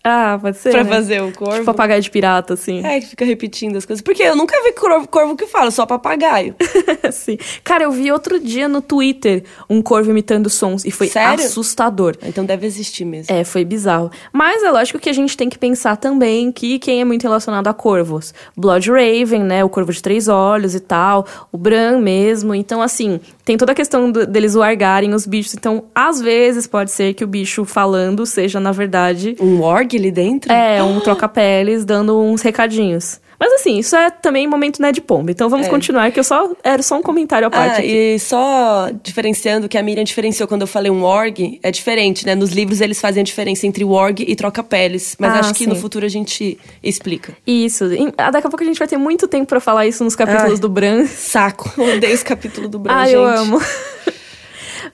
Speaker 1: Ah, pode ser.
Speaker 2: Pra
Speaker 1: né?
Speaker 2: fazer o corvo. Tipo
Speaker 1: papagaio de pirata, assim.
Speaker 2: É, que fica repetindo as coisas. Porque eu nunca vi corvo, corvo que fala, só papagaio.
Speaker 1: Sim. Cara, eu vi outro dia no Twitter um corvo imitando sons e foi
Speaker 2: Sério?
Speaker 1: assustador.
Speaker 2: Então deve existir mesmo.
Speaker 1: É, foi bizarro. Mas é lógico que a gente tem que pensar também que quem é muito relacionado a corvos? Blood Raven, né? O corvo de três olhos e tal. O Bran mesmo. Então, assim, tem toda a questão do, deles largarem os bichos. Então, às vezes, pode ser que o bicho falando seja, na verdade.
Speaker 2: Um warg ali dentro?
Speaker 1: É, um troca-peles dando uns recadinhos. Mas assim, isso é também momento Ned Pomba. Então vamos
Speaker 2: É.
Speaker 1: continuar, que eu só era só um comentário à parte
Speaker 2: Ah,
Speaker 1: aqui.
Speaker 2: e só diferenciando que a Miriam diferenciou quando eu falei um org, é diferente, né? Nos livros eles fazem a diferença entre org e troca-peles. Mas
Speaker 1: Ah,
Speaker 2: acho que no
Speaker 1: sim.
Speaker 2: futuro a gente explica.
Speaker 1: Isso. Ah, Daqui a pouco a gente vai ter muito tempo pra falar isso nos capítulos
Speaker 2: Ai.
Speaker 1: do Bran.
Speaker 2: Saco. Eu odeio esse capítulo do Bran,
Speaker 1: Ah,
Speaker 2: gente.
Speaker 1: eu amo.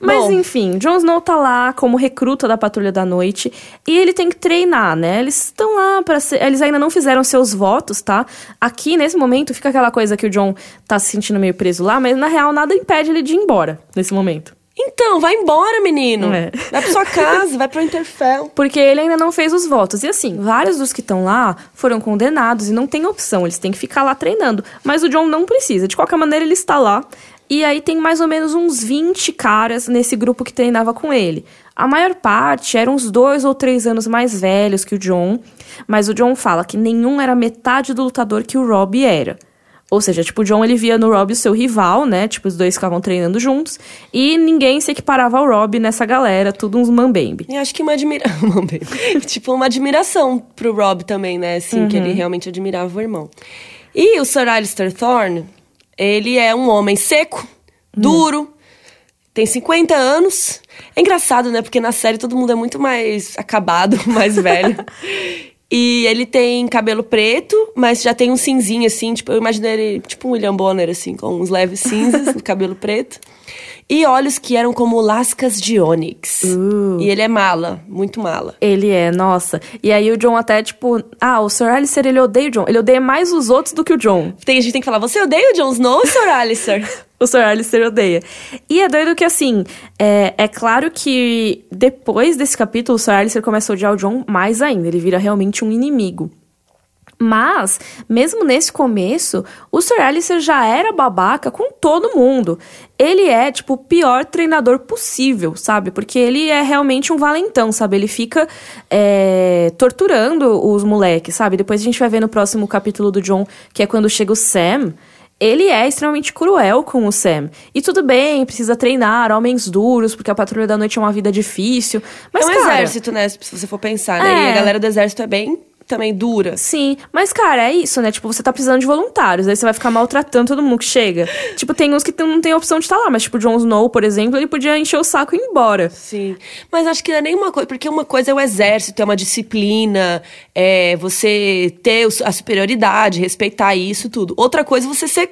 Speaker 1: Mas
Speaker 2: Bom.
Speaker 1: enfim, Jon Snow tá lá como recruta da Patrulha da Noite e ele tem que treinar, né? Eles estão lá para ser, eles ainda não fizeram seus votos, tá? Aqui nesse momento fica aquela coisa que o Jon tá se sentindo meio preso lá, mas na real nada impede ele de ir embora nesse momento.
Speaker 2: Então, vai embora, menino.
Speaker 1: É.
Speaker 2: Vai pra sua casa, vai pro Interfell.
Speaker 1: Porque ele ainda não fez os votos. E assim, vários dos que estão lá foram condenados e não tem opção, eles têm que ficar lá treinando. Mas o John não precisa. De qualquer maneira, ele está lá. E aí tem mais ou menos uns 20 caras nesse grupo que treinava com ele. A maior parte eram uns dois ou três anos mais velhos que o John, mas o John fala que nenhum era metade do lutador que o Rob era. Ou seja, tipo, o John ele via no Rob o seu rival, né? Tipo, os dois ficavam treinando juntos. E ninguém se equiparava ao Rob nessa galera, tudo uns mambembe.
Speaker 2: E acho que uma admiração. tipo, uma admiração pro Rob também, né? Assim, que ele
Speaker 1: Uhum.
Speaker 2: realmente admirava o irmão. E o Sir Alistair Thorne, ele é um homem seco, duro, tem 50 anos. É engraçado, né? Porque na série todo mundo é muito mais acabado, mais velho. E ele tem cabelo preto, mas já tem um cinzinho, assim. Tipo, eu imaginei ele, tipo um William Bonner, assim, com uns leves cinzas no cabelo preto. E olhos que eram como lascas de ônix.
Speaker 1: Uh.
Speaker 2: E ele é mala, muito mala.
Speaker 1: Ele é, nossa. E aí o John até, tipo, ah, o Sir Alistair, ele odeia o John. Ele odeia mais os outros do que o John.
Speaker 2: Tem, a gente tem que falar, você odeia o Jon Snow Sir Alistair?
Speaker 1: O Sir Alistair odeia. E é doido que, assim, é, é claro que depois desse capítulo, o Sir Alistair começa a odiar o John mais ainda. Ele vira realmente um inimigo. Mas, mesmo nesse começo, o Sir Alistair já era babaca com todo mundo. Ele é, tipo, o pior treinador possível, sabe? Porque ele é realmente um valentão, sabe? Ele fica é, torturando os moleques, sabe? Depois a gente vai ver no próximo capítulo do John, que é quando chega o Sam. Ele é extremamente cruel com o Sam. E tudo bem, precisa treinar homens duros, porque a patrulha da noite é uma vida difícil. Mas,
Speaker 2: é um
Speaker 1: cara,
Speaker 2: exército, né? Se você for pensar, né?
Speaker 1: É.
Speaker 2: E a galera do exército é bem também dura.
Speaker 1: Sim, mas cara, é isso, né? Tipo, você tá precisando de voluntários, aí você vai ficar maltratando todo mundo que chega. tipo, tem uns que não tem opção de estar lá, mas tipo, Jon Snow, por exemplo, ele podia encher o saco e ir embora.
Speaker 2: Sim. Mas acho que não é nenhuma coisa. Porque uma coisa é o exército, é uma disciplina, é você ter a superioridade, respeitar isso, tudo. Outra coisa é você ser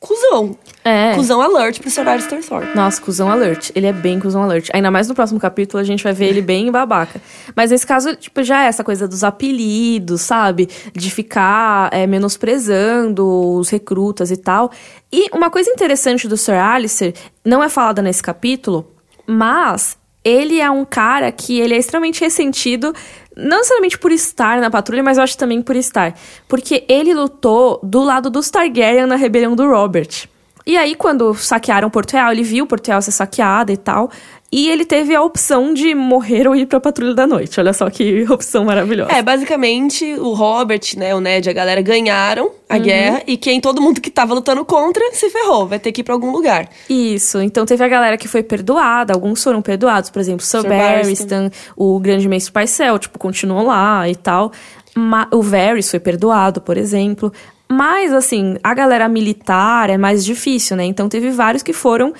Speaker 2: cuzão.
Speaker 1: É.
Speaker 2: Cuzão alert pro Sir Alistair Thorne.
Speaker 1: Nossa, cuzão alert. Ele é bem cuzão alert. Ainda mais no próximo capítulo a gente vai ver ele bem babaca. Mas nesse caso, tipo, já é essa coisa dos apelidos, sabe? De ficar é, menosprezando os recrutas e tal. E uma coisa interessante do Sir Alistair, não é falada nesse capítulo, mas ele é um cara que ele é extremamente ressentido, não necessariamente por estar na patrulha, mas eu acho também por estar. Porque ele lutou do lado dos Targaryen na rebelião do Robert. E aí, quando saquearam Porto Real, ele viu Porto Real ser saqueada e tal. E ele teve a opção de morrer ou ir pra Patrulha da Noite. Olha só que opção maravilhosa.
Speaker 2: É, basicamente, o Robert, né, o Ned, a galera ganharam a
Speaker 1: Uhum.
Speaker 2: guerra e quem todo mundo que tava lutando contra se ferrou, vai ter que ir pra algum lugar.
Speaker 1: Isso. Então teve a galera que foi perdoada, alguns foram perdoados, por exemplo, Sir
Speaker 2: Sir
Speaker 1: Barristan, o grande mestre Paisel, tipo, continuou lá e tal. O Varys foi perdoado, por exemplo. Mas, assim, a galera militar é mais difícil, né? Então teve vários que foram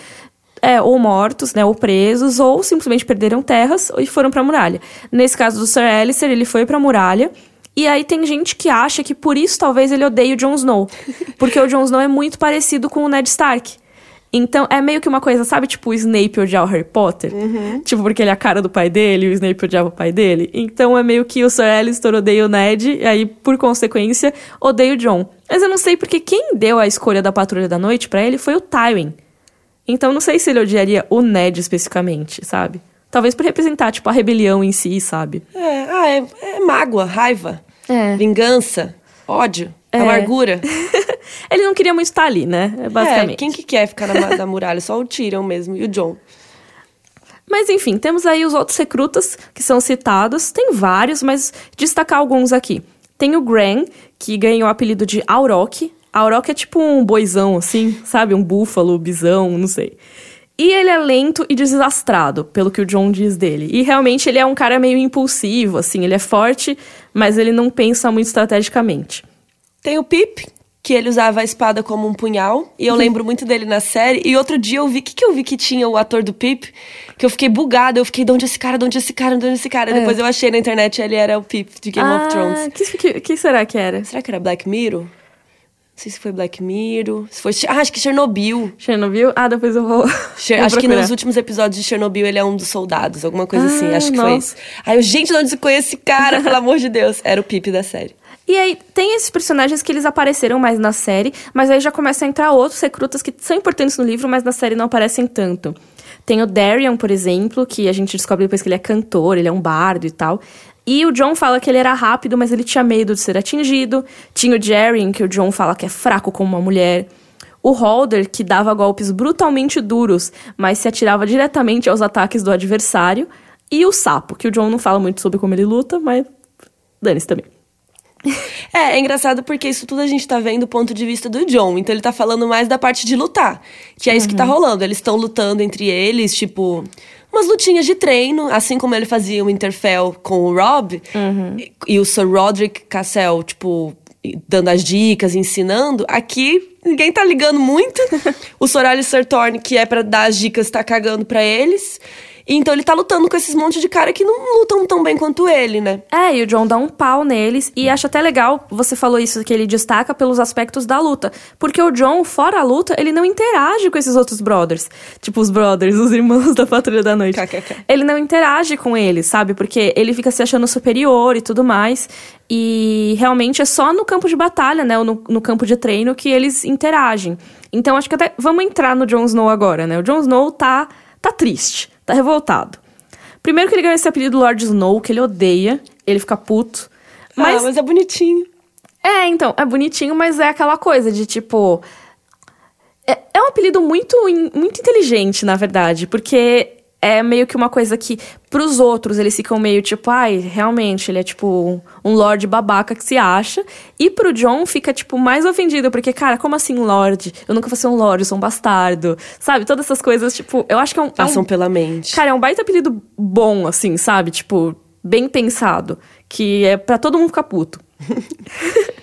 Speaker 1: é, ou mortos, né, ou presos, ou simplesmente perderam terras e foram pra muralha. Nesse caso do Sir Alistair, ele foi pra muralha. E aí tem gente que acha que por isso talvez ele odeie o Jon Snow. Porque o Jon Snow é muito parecido com o Ned Stark. Então é meio que uma coisa, sabe, tipo o Snape odiar o Harry Potter? Tipo, porque ele é a cara do pai dele e o Snape odiava o pai dele. Então é meio que o Sir Alistair odeia o Ned, e aí, por consequência, odeia o Jon. Mas eu não sei porque quem deu a escolha da Patrulha da Noite pra ele foi o Tywin. Então não sei se ele odiaria o Ned especificamente, sabe? Talvez por representar, tipo, a rebelião em si, sabe?
Speaker 2: É, ah, é, é mágoa, raiva,
Speaker 1: É.
Speaker 2: vingança, ódio,
Speaker 1: É.
Speaker 2: amargura.
Speaker 1: ele não queria muito estar ali, né? Basicamente.
Speaker 2: É, quem que quer ficar na, na muralha? Só o Tyrion mesmo e o John.
Speaker 1: Mas enfim, temos aí os outros recrutas que são citados. Tem vários, mas destacar alguns aqui. Tem o Gran, que ganhou o apelido de Auroch. Auroch é tipo um boizão, assim, sabe? Um búfalo, bisão, não sei. E ele é lento e desastrado, pelo que o John diz dele. E realmente ele é um cara meio impulsivo, assim. Ele é forte, mas ele não pensa muito estrategicamente.
Speaker 2: Tem o Pip, que ele usava a espada como um punhal. E eu lembro muito dele na série. E outro dia eu vi. O que, que eu vi que tinha o ator do Pip? Que eu fiquei bugada. Eu fiquei, de onde é esse cara? De onde é esse cara? De onde é esse cara? Depois eu achei na internet ele era o Pip de Game
Speaker 1: ah,
Speaker 2: of Thrones.
Speaker 1: Que, que, que será que era?
Speaker 2: Será que era Black Mirror? Não sei se foi Black Mirror. Se foi. Ah, acho que Chernobyl.
Speaker 1: Chernobyl? Ah, depois eu vou.
Speaker 2: Cher
Speaker 1: vou
Speaker 2: acho que nos últimos episódios de Chernobyl ele é um dos soldados, alguma coisa
Speaker 1: Ah,
Speaker 2: assim. Acho que foi
Speaker 1: nossa.
Speaker 2: isso. Aí eu, gente, de onde conhece esse cara? Pelo amor de Deus. Era o Pip da série.
Speaker 1: E aí, tem esses personagens que eles apareceram mais na série, mas aí já começam a entrar outros recrutas que são importantes no livro, mas na série não aparecem tanto. Tem o Darion, por exemplo, que a gente descobre depois que ele é cantor, ele é um bardo e tal. E o John fala que ele era rápido, mas ele tinha medo de ser atingido. Tinha o Jerry, em que o John fala que é fraco como uma mulher. O Holder, que dava golpes brutalmente duros, mas se atirava diretamente aos ataques do adversário. E o Sapo, que o John não fala muito sobre como ele luta, mas dane-se também.
Speaker 2: É, é engraçado porque isso tudo a gente tá vendo do ponto de vista do John. Então ele tá falando mais da parte de lutar. Que é isso que tá rolando. Eles estão lutando entre eles, tipo. Umas lutinhas de treino, assim como ele fazia o Interfell com o Rob. E, e o Sir Roderick Cassell, tipo, dando as dicas, ensinando. Aqui, ninguém tá ligando muito. o Sir Alistair Thorne, que é pra dar as dicas, tá cagando pra eles. Então ele tá lutando com esses montes de cara que não lutam tão bem quanto ele, né?
Speaker 1: É, e o John dá um pau neles. E acho até legal, você falou isso, que ele destaca pelos aspectos da luta. Porque o John, fora a luta, ele não interage com esses outros brothers. Tipo, os brothers, os irmãos da Patrulha da Noite.
Speaker 2: KKK.
Speaker 1: Ele não interage com eles, sabe? Porque ele fica se achando superior e tudo mais. E realmente é só no campo de batalha, né? Ou no, no campo de treino que eles interagem. Então acho que até. Vamos entrar no Jon Snow agora, né? O Jon Snow tá, tá triste, tá revoltado. Primeiro que ele ganhou esse apelido Lord Snow, que ele odeia, ele fica puto. Mas
Speaker 2: ah, mas é bonitinho.
Speaker 1: é, então, é bonitinho, mas é aquela coisa de tipo. É, é um apelido muito, muito inteligente, na verdade, porque é meio que uma coisa que, pros outros, eles ficam meio tipo, ai, realmente, ele é tipo um lord babaca que se acha. E pro John fica, tipo, mais ofendido, porque, cara, como assim lord? Eu nunca vou ser um lord, eu sou um bastardo. Sabe? Todas essas coisas, tipo, eu acho que é um. é um-
Speaker 2: Passam pela mente.
Speaker 1: Cara, é um baita apelido bom, assim, sabe? Tipo, bem pensado. Que é pra todo mundo ficar puto.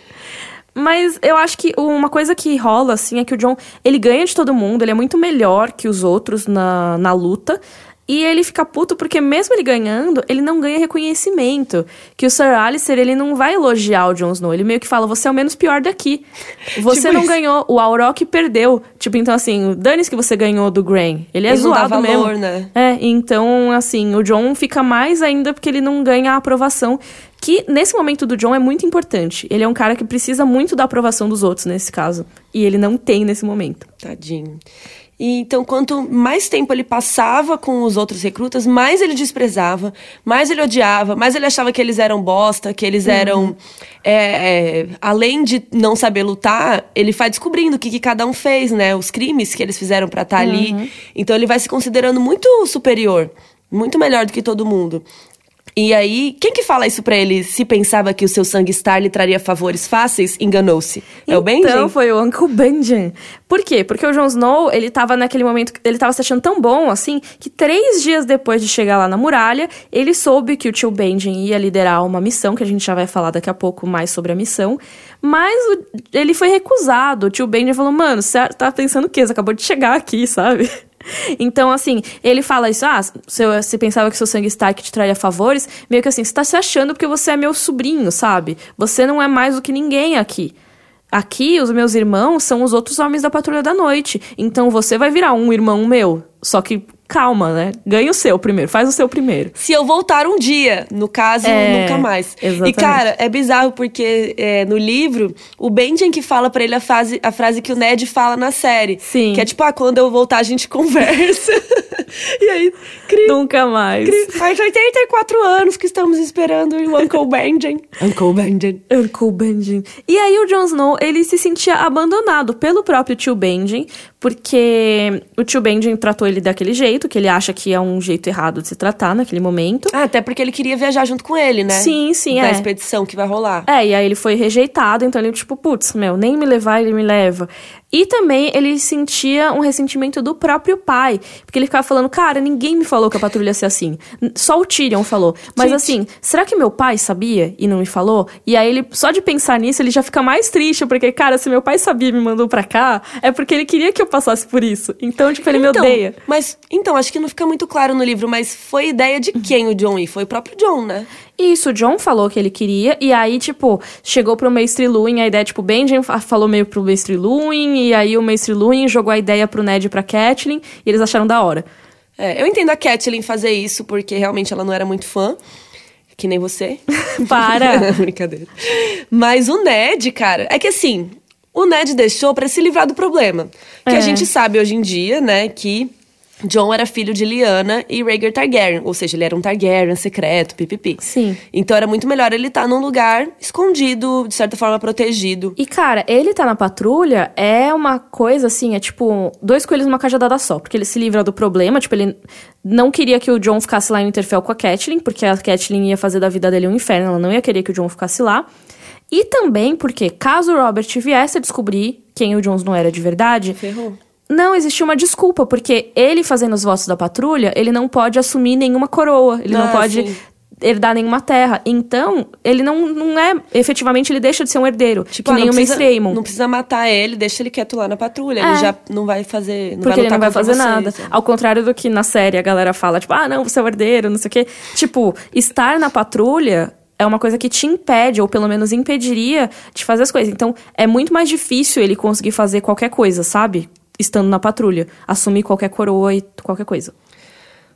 Speaker 1: Mas eu acho que uma coisa que rola, assim, é que o John, ele ganha de todo mundo, ele é muito melhor que os outros na, na luta. E ele fica puto porque mesmo ele ganhando, ele não ganha reconhecimento. Que o Sir Alistair, ele não vai elogiar o Jon Snow. Ele meio que fala, você é o menos pior daqui. Você
Speaker 2: Tipo
Speaker 1: não
Speaker 2: isso.
Speaker 1: ganhou, o Auroch perdeu. Tipo, então assim, dane-se que você ganhou do Grain. Ele é
Speaker 2: Ele não dá
Speaker 1: zoado
Speaker 2: valor,
Speaker 1: mesmo.
Speaker 2: né?
Speaker 1: É, então, assim, o John fica mais ainda porque ele não ganha a aprovação. Que nesse momento do John é muito importante. Ele é um cara que precisa muito da aprovação dos outros nesse caso. E ele não tem nesse momento.
Speaker 2: Tadinho. E então, quanto mais tempo ele passava com os outros recrutas, mais ele desprezava, mais ele odiava, mais ele achava que eles eram bosta, que eles eram. é, é, além de não saber lutar, ele vai descobrindo o que, que cada um fez, né? Os crimes que eles fizeram pra estar ali. Então ele vai se considerando muito superior, muito melhor do que todo mundo. E aí, quem que fala isso pra ele? Se pensava que o seu sangue Star lhe traria favores fáceis, enganou-se. É o Benjen?
Speaker 1: Então, foi o Uncle Benjen. Por quê? Porque o Jon Snow, ele tava naquele momento, ele tava se achando tão bom, assim, que três dias depois de chegar lá na muralha, ele soube que o tio Benjen ia liderar uma missão, que a gente já vai falar daqui a pouco mais sobre a missão, mas o- ele foi recusado. O tio Benjen falou, mano, você tá pensando o quê? Você acabou de chegar aqui, sabe? Então, assim, ele fala isso, ah, se você pensava que seu sangue Stark te traria favores, meio que assim, você tá se achando porque você é meu sobrinho, sabe? Você não é mais do que ninguém aqui. Aqui, os meus irmãos são os outros homens da Patrulha da Noite. Então você vai virar um irmão meu. Só que calma, né? Ganha o seu primeiro, faz o seu primeiro.
Speaker 2: Se eu voltar um dia, no caso,
Speaker 1: É,
Speaker 2: nunca mais.
Speaker 1: exatamente.
Speaker 2: E, cara, é bizarro porque é, no livro, o Benjen que fala pra ele a frase, a frase que o Ned fala na série.
Speaker 1: Sim.
Speaker 2: Que é tipo, ah, quando eu voltar a gente conversa. e aí, cri,
Speaker 1: Nunca mais.
Speaker 2: cri, faz 84 anos que estamos esperando o Uncle Benjen. Uncle Benjen.
Speaker 1: Uncle Benjen. E aí o Jon Snow, ele se sentia abandonado pelo próprio tio Benjen, porque o tio Benjen tratou ele daquele jeito, jeito, que ele acha que é um jeito errado de se tratar naquele momento.
Speaker 2: Ah, até porque ele queria viajar junto com ele, né?
Speaker 1: Sim, sim,
Speaker 2: da
Speaker 1: é.
Speaker 2: expedição que vai rolar.
Speaker 1: É, e aí ele foi rejeitado, então ele, tipo, putz, meu, nem me levar, ele me leva. E também ele sentia um ressentimento do próprio pai, porque ele ficava falando, cara, ninguém me falou que a patrulha ia ser assim. Só o Tyrion falou. Mas
Speaker 2: Gente.
Speaker 1: assim, será que meu pai sabia e não me falou? E aí ele, só de pensar nisso, ele já fica mais triste, porque, cara, se meu pai sabia e me mandou pra cá, é porque ele queria que eu passasse por isso. Então, tipo, ele
Speaker 2: então,
Speaker 1: me odeia.
Speaker 2: Mas, então, acho que não fica muito claro no livro, mas foi ideia de quem o John ir? Foi o próprio John, né?
Speaker 1: Isso, o John falou que ele queria, e aí, tipo, chegou pro Mestre Luin a ideia, tipo, o Benjamin fa- falou meio pro Mestre Luin, e aí o Mestre Luin jogou a ideia pro Ned e pra Catelyn, e eles acharam da hora.
Speaker 2: É, eu entendo a Catelyn fazer isso, porque realmente ela não era muito fã. Que nem você.
Speaker 1: Para!
Speaker 2: Brincadeira. Mas o Ned, cara, é que assim, o Ned deixou pra se livrar do problema. Que
Speaker 1: É.
Speaker 2: a gente sabe hoje em dia, né, que John era filho de Lyanna e Rhaegar Targaryen. Ou seja, ele era um Targaryen secreto, pipipi.
Speaker 1: Sim.
Speaker 2: Então era muito melhor ele estar num lugar escondido, de certa forma protegido.
Speaker 1: E, cara, ele tá na patrulha é uma coisa assim, é tipo dois coelhos numa cajadada só. Porque ele se livra do problema, tipo, ele não queria que o John ficasse lá em Winterfell com a Catelyn, porque a Catelyn ia fazer da vida dele um inferno, ela não ia querer que o John ficasse lá. E também porque, caso o Robert viesse a descobrir quem o Jon Snow era de verdade,
Speaker 2: Ferrou.
Speaker 1: Não existia uma desculpa, porque ele fazendo os votos da patrulha, ele não pode assumir nenhuma coroa, ele não
Speaker 2: Ah,
Speaker 1: pode
Speaker 2: sim.
Speaker 1: herdar nenhuma terra. Então, ele não, não é. Efetivamente, ele deixa de ser um herdeiro.
Speaker 2: Tipo,
Speaker 1: que
Speaker 2: ah,
Speaker 1: nem o Mestre Aemon.
Speaker 2: não precisa matar ele, deixa ele quieto lá na patrulha.
Speaker 1: É.
Speaker 2: Ele já não vai fazer. Não
Speaker 1: Porque
Speaker 2: vai
Speaker 1: ele não vai fazer
Speaker 2: vocês,
Speaker 1: nada.
Speaker 2: é.
Speaker 1: Ao contrário do que na série a galera fala, tipo, ah, não, você é o herdeiro, não sei o quê. Tipo, estar na patrulha é uma coisa que te impede, ou pelo menos impediria, de fazer as coisas. Então, é muito mais difícil ele conseguir fazer qualquer coisa, sabe? Estando na patrulha. Assumir qualquer coroa e qualquer coisa.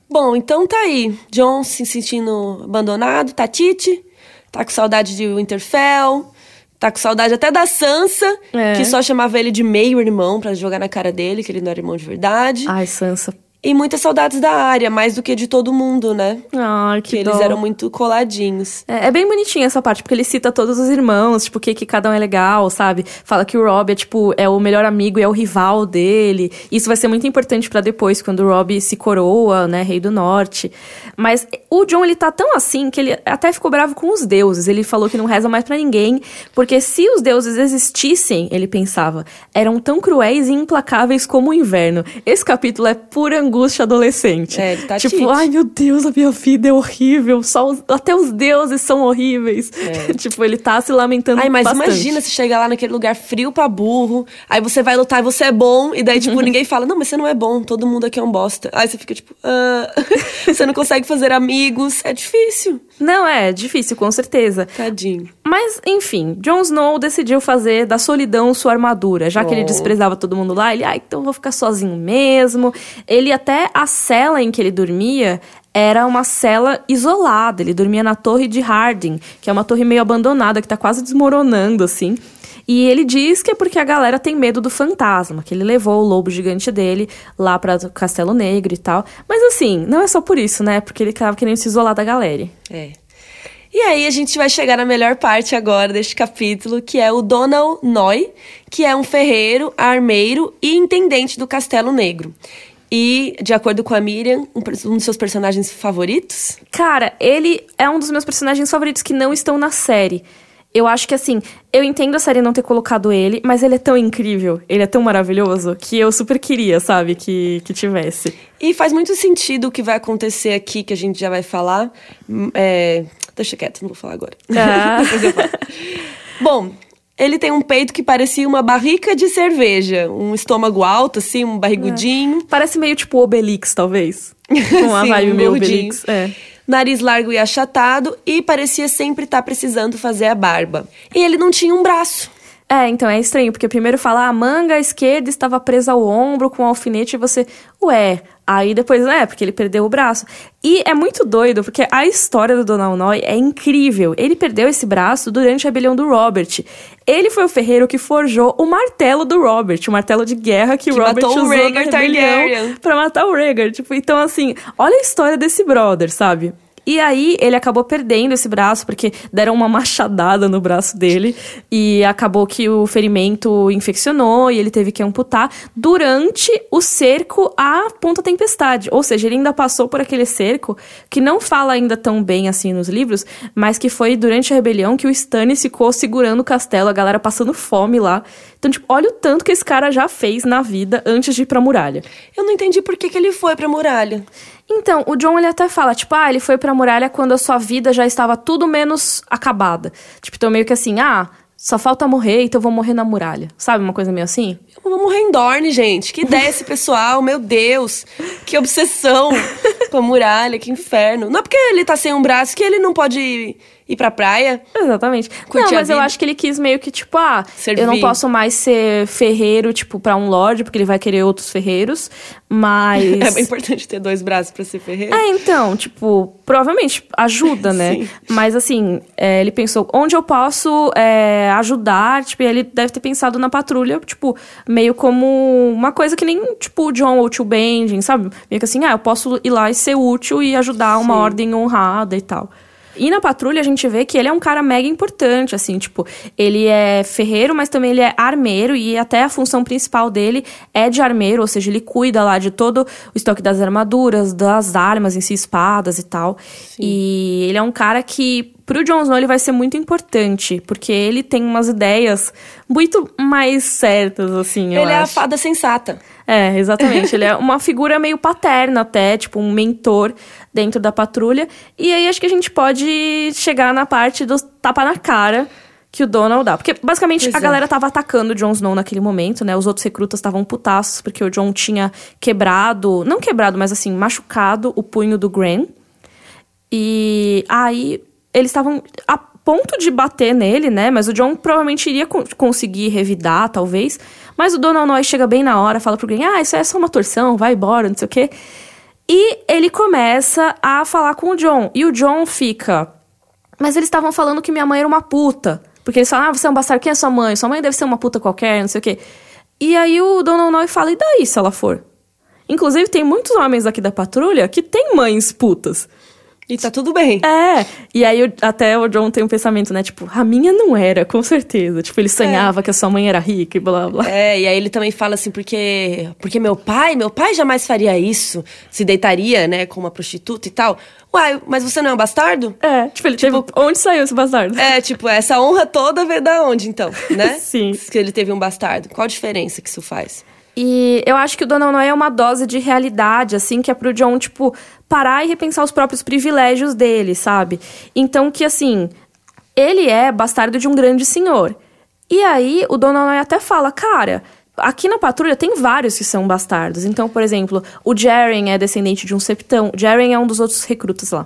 Speaker 2: Bom, então tá aí. John se sentindo abandonado, Tatite, tá com saudade de Winterfell, tá com saudade até da Sansa,
Speaker 1: É.
Speaker 2: que só chamava ele de meio-irmão pra jogar na cara dele, que ele não era irmão de verdade.
Speaker 1: Ai, Sansa.
Speaker 2: E muitas saudades da área, mais do que de todo mundo, né?
Speaker 1: Ai, que,
Speaker 2: Que eles eram muito coladinhos.
Speaker 1: É, é bem bonitinha essa parte, porque ele cita todos os irmãos, tipo, que, que cada um é legal, sabe? Fala que o Rob é, tipo, é o melhor amigo e é o rival dele. Isso vai ser muito importante pra depois, quando o Rob se coroa, né, rei do norte. Mas o John, ele tá tão assim que ele até ficou bravo com os deuses. Ele falou que não reza mais pra ninguém, porque se os deuses existissem, ele pensava, eram tão cruéis e implacáveis como o inverno. Esse capítulo é pura angústia adolescente.
Speaker 2: É, ele tá
Speaker 1: Tipo,
Speaker 2: tite.
Speaker 1: ai meu Deus, a minha vida é horrível. Só os- até os deuses são horríveis. tipo, ele tá se lamentando
Speaker 2: Ai, mas
Speaker 1: bastante.
Speaker 2: imagina se chegar lá naquele lugar frio pra burro, aí você vai lutar e você é bom, e daí, tipo, ninguém fala, não, mas você não é bom, todo mundo aqui é um bosta. Aí você fica, tipo, ah, você não consegue fazer amigos, é difícil.
Speaker 1: Não, é difícil, com certeza.
Speaker 2: Tadinho.
Speaker 1: Mas, enfim, Jon Snow decidiu fazer da solidão sua armadura. Já que ele
Speaker 2: Oh.
Speaker 1: desprezava todo mundo lá, ele, ah, então vou ficar sozinho mesmo. Ele até, a cela em que ele dormia era uma cela isolada. Ele dormia na torre de Harding, que é uma torre meio abandonada, que tá quase desmoronando, assim. E ele diz que é porque a galera tem medo do fantasma, que ele levou o lobo gigante dele lá pra Castelo Negro e tal. Mas assim, não é só por isso, né? Porque ele tava querendo se isolar da galera.
Speaker 2: É. E aí a gente vai chegar na melhor parte agora deste capítulo, que é o Donald Noy, que é um ferreiro, armeiro e intendente do Castelo Negro. E, de acordo com a Miriam, um, um dos seus personagens favoritos.
Speaker 1: Cara, ele é um dos meus personagens favoritos que não estão na série. Eu acho que assim, eu entendo a série não ter colocado ele, mas ele é tão incrível, ele é tão maravilhoso, que eu super queria, sabe, que, que tivesse.
Speaker 2: E faz muito sentido o que vai acontecer aqui, que a gente já vai falar. Hum, É... Deixa quieto, não vou falar agora.
Speaker 1: Ah.
Speaker 2: Bom, ele tem um peito que parecia uma barrica de cerveja. Um estômago alto, assim, um barrigudinho.
Speaker 1: Parece meio tipo Obelix, talvez. Com
Speaker 2: Sim,
Speaker 1: vibe
Speaker 2: um
Speaker 1: meio
Speaker 2: gordinho.
Speaker 1: Obelix. É.
Speaker 2: Nariz largo e achatado e parecia sempre estar precisando fazer a barba. E ele não tinha um braço.
Speaker 1: É, então é estranho, porque primeiro fala a manga esquerda estava presa ao ombro com um alfinete e você, ué, aí depois, é, porque ele perdeu o braço. E é muito doido, porque a história do Donald Noy é incrível. Ele perdeu esse braço durante a rebelião do Robert. Ele foi o ferreiro que forjou o martelo do Robert, o martelo de guerra que, o
Speaker 2: Que
Speaker 1: Robert
Speaker 2: matou o
Speaker 1: usou na
Speaker 2: Rhaegar
Speaker 1: rebelião
Speaker 2: Targaryen.
Speaker 1: pra matar o Rhaegar. Tipo, então assim, olha a história desse brother, sabe? E aí ele acabou perdendo esse braço porque deram uma machadada no braço dele e acabou que o ferimento infeccionou e ele teve que amputar durante o cerco à Ponta Tempestade. Ou seja, ele ainda passou por aquele cerco que não fala ainda tão bem assim nos livros, mas que foi durante a rebelião que o Stannis ficou segurando o castelo, a galera passando fome lá. Então, tipo, olha o tanto que esse cara já fez na vida antes de ir pra muralha.
Speaker 2: Eu não entendi por que, que ele foi pra muralha.
Speaker 1: Então, o John ele até fala, tipo, ah, ele foi pra muralha quando a sua vida já estava tudo menos acabada. Tipo, então meio que assim, ah, só falta morrer, então eu vou morrer na muralha. Sabe, uma coisa meio assim?
Speaker 2: Eu vou morrer em Dorne, gente. Que ideia esse pessoal, meu Deus. Que obsessão com a muralha, que inferno. Não é porque ele tá sem um braço que ele não pode ir pra praia.
Speaker 1: Exatamente. Não, mas eu acho que ele quis meio que, tipo, ah,
Speaker 2: Servir.
Speaker 1: eu não posso mais ser ferreiro, tipo, pra um lord, porque ele vai querer outros ferreiros, mas...
Speaker 2: É bem importante ter dois braços pra ser ferreiro.
Speaker 1: É, então, tipo, provavelmente ajuda, né?
Speaker 2: Sim.
Speaker 1: Mas assim, é, ele pensou, onde eu posso é, ajudar? Tipo, ele deve ter pensado na patrulha, tipo, meio como uma coisa que nem, tipo, o John ou o tio Benjen, sabe? Meio que assim, ah, eu posso ir lá e ser útil e ajudar uma
Speaker 2: Sim.
Speaker 1: ordem honrada e tal. E na patrulha a gente vê que ele é um cara mega importante, assim, tipo, ele é ferreiro, mas também ele é armeiro e até a função principal dele é de armeiro, ou seja, ele cuida lá de todo o estoque das armaduras, das armas em si, espadas e tal. E ele é um cara que pro Jon Snow ele vai ser muito importante, porque ele tem umas ideias muito mais certas, assim,
Speaker 2: ele é a
Speaker 1: acho.
Speaker 2: fada sensata.
Speaker 1: É, exatamente. Ele é uma figura meio paterna até, tipo um mentor dentro da patrulha. E aí acho que a gente pode chegar na parte do tapa na cara que o Donald dá. Porque basicamente
Speaker 2: Pois
Speaker 1: a
Speaker 2: é.
Speaker 1: galera tava atacando o Jon Snow naquele momento, né? Os outros recrutas estavam putaços porque o Jon tinha quebrado, não quebrado, mas assim, machucado o punho do Gren. E aí eles estavam a ponto de bater nele, né? Mas o John provavelmente iria con- conseguir revidar, talvez. Mas o Donald chega bem na hora, fala pro Gren, ah, isso é só uma torção, vai embora, não sei o quê. E ele começa a falar com o John. E o John fica. Mas eles estavam falando que minha mãe era uma puta. Porque eles falam, ah, você é um bastardo, quem é sua mãe? Sua mãe deve ser uma puta qualquer, não sei o quê. E aí o Donald Noy fala, e daí se ela for? Inclusive, tem muitos homens aqui da patrulha que têm mães putas.
Speaker 2: E tá tudo bem.
Speaker 1: É, e aí o- até o John tem um pensamento, né? Tipo, a minha não era, com certeza. Tipo, ele sonhava que a sua mãe era rica e blá blá.
Speaker 2: É, e aí ele também fala assim, porque porque meu pai, meu pai jamais faria isso, se deitaria, né, com uma prostituta e tal. Uai, mas você não é um bastardo?
Speaker 1: É, tipo, ele teve. Onde saiu esse bastardo?
Speaker 2: É, tipo, essa honra toda veio da onde, então, né?
Speaker 1: Sim.
Speaker 2: Que ele teve um bastardo. Qual a diferença que isso faz?
Speaker 1: E eu acho que o Donald Noy é uma dose de realidade, assim, que é pro John, tipo, parar e repensar os próprios privilégios dele, sabe? Então que, assim, ele é bastardo de um grande senhor. E aí o Donald Noy até fala, cara, aqui na patrulha tem vários que são bastardos. Então, por exemplo, o Jaren é descendente de um septão. Jaren é um dos outros recrutas lá.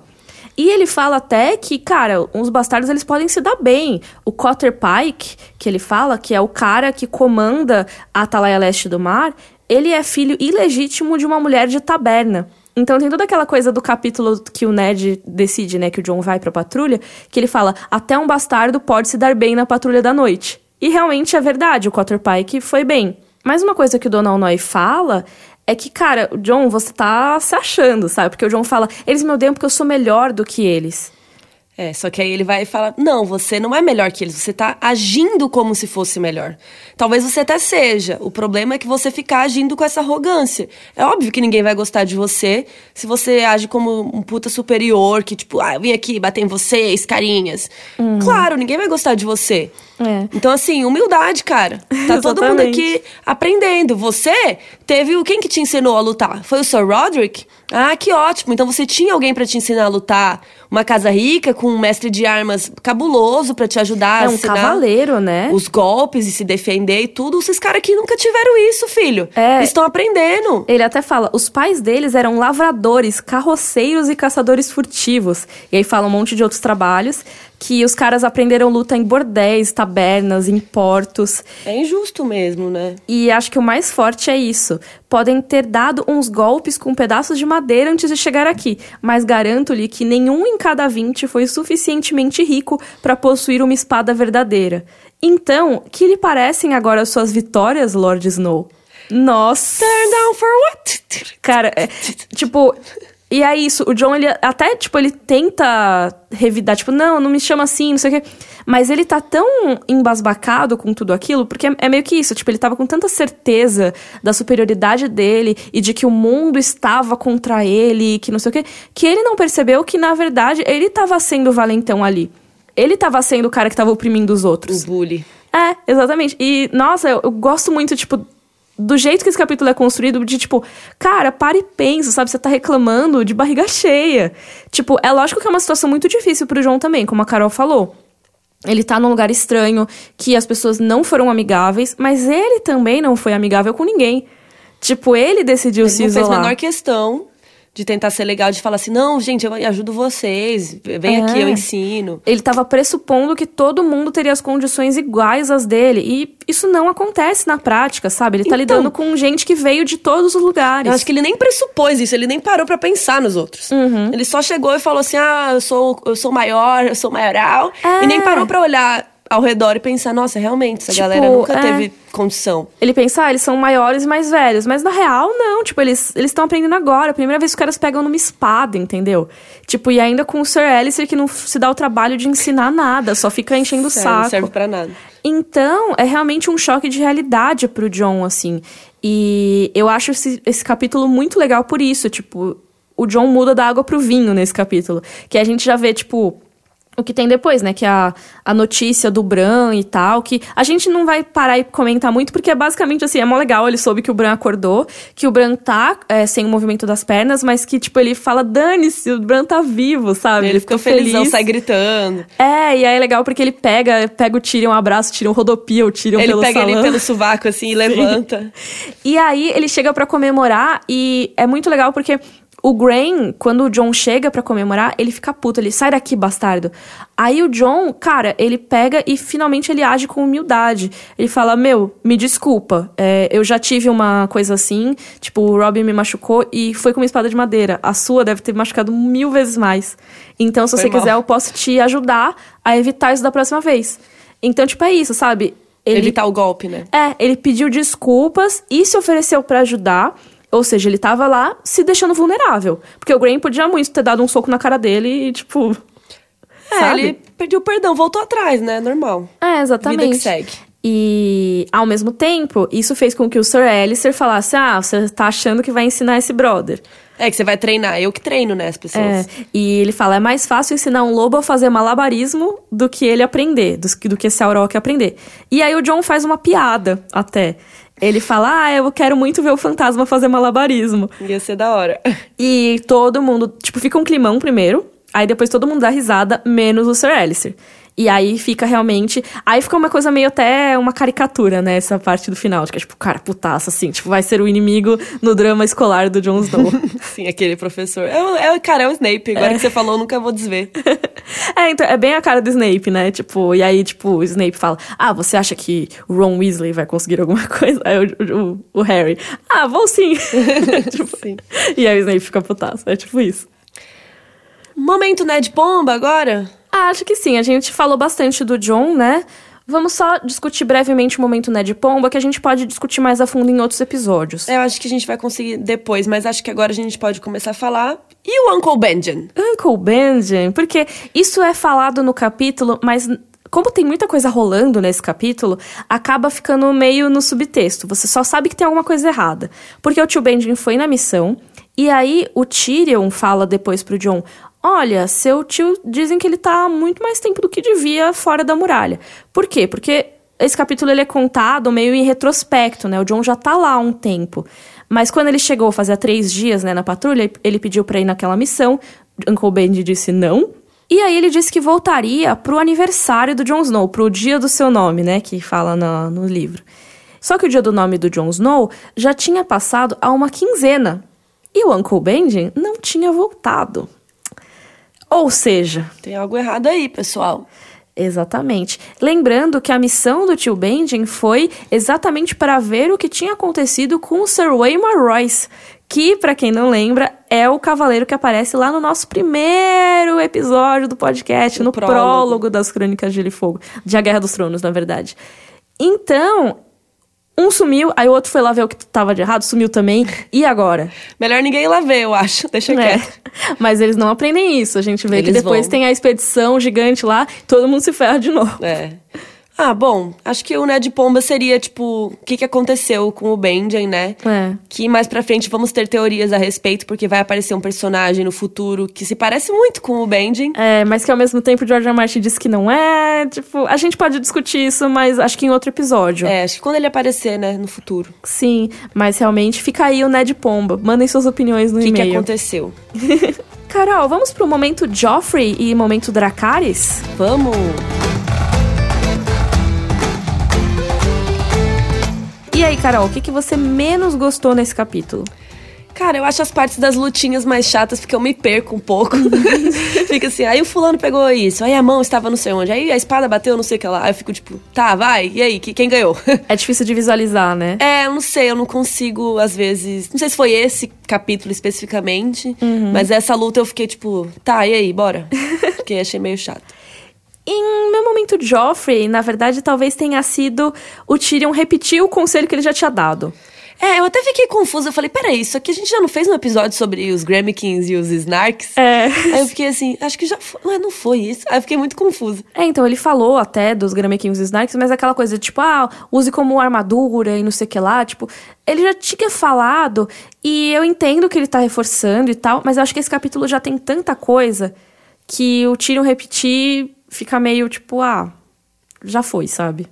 Speaker 1: E ele fala até que, cara, uns bastardos eles podem se dar bem. O Cotter Pike, que ele fala, que é o cara que comanda a Atalaia Leste do Mar, ele é filho ilegítimo de uma mulher de taberna. Então tem toda aquela coisa do capítulo que o Ned decide, né, que o John vai pra patrulha, que ele fala: até um bastardo pode se dar bem na patrulha da noite. E realmente é verdade, o Cotter Pike foi bem. Mas uma coisa que o Donald Noy fala é que, cara, o John, você tá se achando, sabe? Porque o John fala, eles me odeiam porque eu sou melhor do que eles.
Speaker 2: É, só que aí ele vai falar: não, você não é melhor que eles, você tá agindo como se fosse melhor. Talvez você até seja. O problema é que você ficar agindo com essa arrogância. É óbvio que ninguém vai gostar de você se você age como um puta superior, que tipo, ah, eu vim aqui bater em vocês, carinhas. Claro, ninguém vai gostar de você.
Speaker 1: É.
Speaker 2: Então, assim, humildade, cara. Tá todo mundo aqui aprendendo. Você teve o. Quem que te ensinou a lutar? Foi o Sir Roderick? Ah, que ótimo. Então você tinha alguém pra te ensinar a lutar. Uma casa rica com um mestre de armas cabuloso pra te ajudar
Speaker 1: É
Speaker 2: a
Speaker 1: um cavaleiro, né?
Speaker 2: os golpes e se defender e tudo. Esses caras aqui nunca tiveram isso, filho.
Speaker 1: É.
Speaker 2: Eles estão aprendendo.
Speaker 1: Ele até fala, os pais deles eram lavradores, carroceiros e caçadores furtivos. E aí fala um monte de outros trabalhos que os caras aprenderam luta em bordéis, tabernas, em portos.
Speaker 2: É injusto mesmo, né?
Speaker 1: E acho que o mais forte é isso. Podem ter dado uns golpes com pedaços de madeira antes de chegar aqui, mas garanto-lhe que nenhum em cada 20 foi suficientemente rico para possuir uma espada verdadeira. Então, que lhe parecem agora suas vitórias, Lord Snow? Nossa!
Speaker 2: Turn down for what?
Speaker 1: Cara, é, tipo, E é isso, o John, ele até, tipo, ele tenta revidar, tipo, não, não me chama assim, não sei o quê. Mas ele tá tão embasbacado com tudo aquilo, porque é meio que isso, tipo, ele tava com tanta certeza da superioridade dele e de que o mundo estava contra ele, que não sei o quê, que ele não percebeu que, na verdade, ele tava sendo valentão ali. Ele tava sendo o cara que tava oprimindo os outros.
Speaker 2: O bully.
Speaker 1: É, exatamente. E, nossa, eu, eu gosto muito, tipo, do jeito que esse capítulo é construído, de tipo, cara, para e pensa, sabe? Você tá reclamando de barriga cheia. Tipo, é lógico que é uma situação muito difícil pro João também, como a Carol falou. Ele tá num lugar estranho, que as pessoas não foram amigáveis, mas ele também não foi amigável com ninguém. Tipo, ele decidiu
Speaker 2: ele
Speaker 1: se
Speaker 2: não
Speaker 1: isolar.
Speaker 2: fez a menor questão de tentar ser legal, de falar assim, não, gente, eu ajudo vocês, vem
Speaker 1: É.
Speaker 2: aqui, eu ensino.
Speaker 1: Ele tava pressupondo que todo mundo teria as condições iguais às dele. E isso não acontece na prática, sabe? Ele tá
Speaker 2: Então-
Speaker 1: lidando com gente que veio de todos os lugares.
Speaker 2: Eu acho que ele nem pressupôs isso, ele nem parou pra pensar nos outros.
Speaker 1: Uhum.
Speaker 2: Ele só chegou e falou assim: ah, eu sou, eu sou maior, eu sou maioral.
Speaker 1: É.
Speaker 2: E nem parou pra olhar ao redor e pensar: nossa, realmente, essa
Speaker 1: Tipo,
Speaker 2: galera nunca
Speaker 1: é.
Speaker 2: teve condição.
Speaker 1: Ele pensa, ah, eles são maiores e mais velhos. Mas na real, não. Tipo, eles estão aprendendo agora. Primeira vez que os caras pegam numa espada, entendeu? Tipo, e ainda com o Sir Alistair que não se dá o trabalho de ensinar nada, só fica enchendo o
Speaker 2: Sério, não
Speaker 1: saco.
Speaker 2: serve pra nada.
Speaker 1: Então, é realmente um choque de realidade pro John, assim. E eu acho esse, esse capítulo muito legal por isso. Tipo, o John muda da água pro vinho nesse capítulo. Que a gente já vê, tipo. O que tem depois, né? Que é a, a notícia do Bran e tal. Que a gente não vai parar e comentar muito, porque é basicamente assim: é mó legal. Ele soube que o Bran acordou, que o Bran tá é, sem o movimento das pernas, mas que, tipo, ele fala: dane-se, o Bran tá vivo, sabe?
Speaker 2: Ele ficou felizão, sai gritando.
Speaker 1: É, e aí é legal porque ele pega, pega o Tyrion, um abraço, Tyrion rodopia, o Tyrion
Speaker 2: ele
Speaker 1: pelo
Speaker 2: pega
Speaker 1: salão.
Speaker 2: ele pelo sovaco assim e levanta.
Speaker 1: E aí ele chega pra comemorar e é muito legal porque o Grain, quando o John chega pra comemorar, ele fica puto, ele sai daqui, bastardo. Aí o John, cara, ele pega e finalmente ele age com humildade. Ele fala: Meu, me desculpa, é, eu já tive uma coisa assim, tipo, o Robin me machucou e foi com uma espada de madeira. A sua deve ter machucado mil vezes mais. Então, se
Speaker 2: Foi
Speaker 1: você
Speaker 2: mal.
Speaker 1: quiser, eu posso te ajudar a evitar isso da próxima vez. Então, tipo, é isso, sabe? Ele
Speaker 2: Evitar o golpe, né?
Speaker 1: é, ele pediu desculpas e se ofereceu pra ajudar. Ou seja, ele tava lá se deixando vulnerável. Porque o Grain podia muito ter dado um soco na cara dele e, tipo.
Speaker 2: É,
Speaker 1: sabe?
Speaker 2: ele pediu perdão, voltou atrás, né? Normal.
Speaker 1: É, exatamente.
Speaker 2: Vida que segue.
Speaker 1: E, ao mesmo tempo, isso fez com que o Sir Alistair falasse: Ah, você tá achando que vai ensinar esse brother.
Speaker 2: É que você vai treinar, eu que treino, né, as
Speaker 1: É,
Speaker 2: pessoas.
Speaker 1: e ele fala: é mais fácil ensinar um lobo a fazer malabarismo do que ele aprender, do, que- do que esse Auroch aprender. E aí o John faz uma piada até. Ele fala: Ah, eu quero muito ver o fantasma fazer malabarismo.
Speaker 2: Ia ser da hora.
Speaker 1: E todo mundo, tipo, fica um climão primeiro, aí depois todo mundo dá risada, menos o Sir Alistair. E aí fica realmente. Aí fica uma coisa meio até uma caricatura, né? Essa parte do final. Que é tipo, cara, putaça, assim. Tipo, vai ser o inimigo no drama escolar do Jon Snow.
Speaker 2: Sim, aquele professor. É, o- é, cara, é o Snape. Agora que você falou, eu nunca vou desver.
Speaker 1: é, então, é bem a cara do Snape, né? Tipo, e aí, tipo, o Snape fala: Ah, você acha que o Ron Weasley vai conseguir alguma coisa? Aí o, o, o Harry, ah, vou sim. Tipo,
Speaker 2: Sim.
Speaker 1: E aí o Snape fica putaço. É tipo isso.
Speaker 2: Momento Ned Pomba agora?
Speaker 1: Ah, acho que sim. A gente falou bastante do John, né? Vamos só discutir brevemente o momento Ned Pomba, que a gente pode discutir mais a fundo em outros episódios.
Speaker 2: Eu acho que a gente vai conseguir depois, mas acho que agora a gente pode começar a falar. E o Uncle Benjen?
Speaker 1: Uncle Benjen, porque isso é falado no capítulo, mas como tem muita coisa rolando nesse capítulo, acaba ficando meio no subtexto. Você só sabe que tem alguma coisa errada. Porque o tio Benjen foi na missão, e aí o Tyrion fala depois pro John: Olha, seu tio dizem que ele tá há muito mais tempo do que devia fora da muralha. Por quê? Porque esse capítulo ele é contado meio em retrospecto, né? O John já tá lá há um tempo. Mas quando ele chegou, fazia três dias, né, na patrulha, ele pediu pra ir naquela missão. Uncle Benji disse não. E aí ele disse que voltaria pro aniversário do Jon Snow, pro dia do seu nome, né, que fala no, no livro. Só que o dia do nome do Jon Snow já tinha passado há uma quinzena. E o Uncle Benjen não tinha voltado. Ou seja,
Speaker 2: Tem algo errado aí, pessoal.
Speaker 1: Exatamente. Lembrando que a missão do tio Benjen foi exatamente para ver o que tinha acontecido com o Sir Waymar Royce, que, para quem não lembra, é o cavaleiro que aparece lá no nosso primeiro episódio do podcast,
Speaker 2: No
Speaker 1: no
Speaker 2: prólogo.
Speaker 1: prólogo das Crônicas de Gelo e Fogo, de A Guerra dos Tronos, na verdade. Então, Um sumiu, aí o outro foi lá ver o que tava de errado, sumiu também. E agora?
Speaker 2: Melhor ninguém ir lá ver, eu acho. Deixa
Speaker 1: É.
Speaker 2: quieto.
Speaker 1: Mas eles não aprendem isso. A gente vê que
Speaker 2: Eles
Speaker 1: depois
Speaker 2: vão.
Speaker 1: tem a expedição gigante lá, todo mundo se ferra de novo.
Speaker 2: É. Ah, bom, acho que o Ned Pomba seria, tipo, o que, que aconteceu com o Benjen, né?
Speaker 1: É.
Speaker 2: Que mais pra frente vamos ter teorias a respeito, porque vai aparecer um personagem no futuro que se parece muito com o Benjen.
Speaker 1: É, mas que ao mesmo tempo o George R. Martin disse que não é. Tipo, a gente pode discutir isso, mas acho que em outro episódio.
Speaker 2: É, acho que quando ele aparecer, né, no futuro.
Speaker 1: Sim, mas realmente fica aí o Ned Pomba. Mandem suas opiniões no
Speaker 2: O que, que
Speaker 1: e-mail.
Speaker 2: aconteceu?
Speaker 1: Carol, vamos pro momento Joffrey e momento Dracarys?
Speaker 2: Vamos!
Speaker 1: Aí, Carol, o que, que você menos gostou nesse capítulo?
Speaker 2: Cara, eu acho as partes das lutinhas mais chatas porque eu me perco um pouco. Fica assim, aí o fulano pegou isso, aí a mão estava não sei onde, aí a espada bateu não sei o que lá. Aí eu fico tipo, tá, vai, e aí, que- quem ganhou?
Speaker 1: É difícil de visualizar, né?
Speaker 2: É, eu não sei, eu não consigo, às vezes. Não sei se foi esse capítulo especificamente, mas essa luta eu fiquei tipo, tá, e aí, bora? Porque achei meio chato.
Speaker 1: Em meu momento Joffrey, na verdade, talvez tenha sido o Tyrion repetir o conselho que ele já tinha dado.
Speaker 2: É, eu até fiquei confusa. Eu falei, peraí, isso aqui a gente já não fez um episódio sobre os Grammykins e os Snarks?
Speaker 1: É.
Speaker 2: Aí eu fiquei assim, acho que já foi. Ué, não foi isso. Aí eu fiquei muito confusa.
Speaker 1: É, então ele falou até dos Grammykings e Snarks, mas aquela coisa tipo, ah, use como armadura e não sei o que lá, tipo, ele já tinha falado e eu entendo que ele tá reforçando e tal, mas eu acho que esse capítulo já tem tanta coisa que o Tyrion repetir fica meio tipo, ah, já foi, sabe?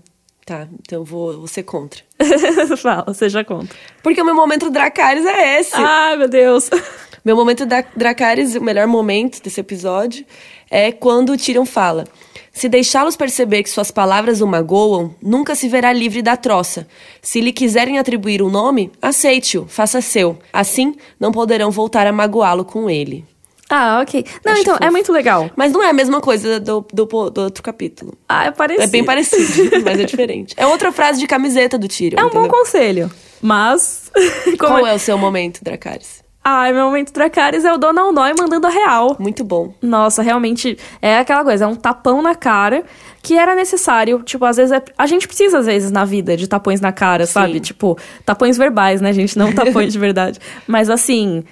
Speaker 2: Tá, então vou, vou ser contra.
Speaker 1: Fala, já conta.
Speaker 2: Porque o meu momento Dracarys é esse.
Speaker 1: Ai, meu Deus.
Speaker 2: Meu momento da Dracarys, o melhor momento desse episódio, é quando o Tyrion fala: Se deixá-los perceber que suas palavras o magoam, nunca se verá livre da troça. Se lhe quiserem atribuir um nome, aceite-o, faça seu. Assim, não poderão voltar a magoá-lo com ele.
Speaker 1: Ah, ok. Não,
Speaker 2: Acho
Speaker 1: então, é
Speaker 2: fofo.
Speaker 1: muito legal.
Speaker 2: Mas não é a mesma coisa do, do, do outro capítulo.
Speaker 1: Ah, é parecido.
Speaker 2: É bem parecido, mas é diferente. É outra frase de camiseta do Tyrion.
Speaker 1: É um bom
Speaker 2: entendeu?
Speaker 1: conselho. Mas.
Speaker 2: Qual é o seu momento, Dracarys?
Speaker 1: Ai, meu momento Dracarys é o Donald Noy mandando a real.
Speaker 2: Muito bom.
Speaker 1: Nossa, realmente é aquela coisa, é um tapão na cara que era necessário. Tipo, às vezes é- a gente precisa, às vezes, na vida, de tapões na cara, sabe? Tipo, tapões verbais, né, gente? Não tapões de verdade. Mas assim.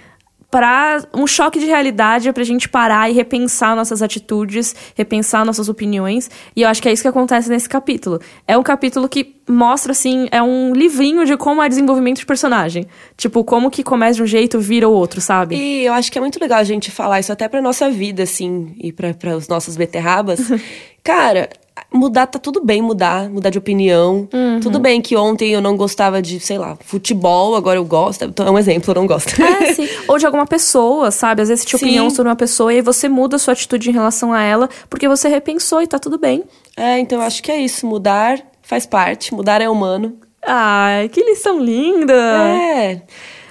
Speaker 1: Pra um choque de realidade pra gente parar e repensar nossas atitudes, repensar nossas opiniões. E eu acho que é isso que acontece nesse capítulo. É um capítulo que mostra, assim, é um livrinho de como é desenvolvimento de personagem. Tipo, como que começa de um jeito, vira o outro, sabe?
Speaker 2: E eu acho que é muito legal a gente falar isso até pra nossa vida, assim, e pra os nossos beterrabas. Cara, mudar, tá tudo bem mudar, mudar de opinião.
Speaker 1: Uhum.
Speaker 2: Tudo bem que ontem eu não gostava de, sei lá, futebol, agora eu gosto. Então é um exemplo, eu não gosto.
Speaker 1: É, sim. Ou de alguma pessoa, sabe? Às vezes você tinha opinião sobre uma pessoa e aí você muda a sua atitude em relação a ela porque você repensou e tá tudo bem.
Speaker 2: é, então eu acho que é isso. Mudar faz parte, mudar é humano.
Speaker 1: Ai, que lição linda!
Speaker 2: É.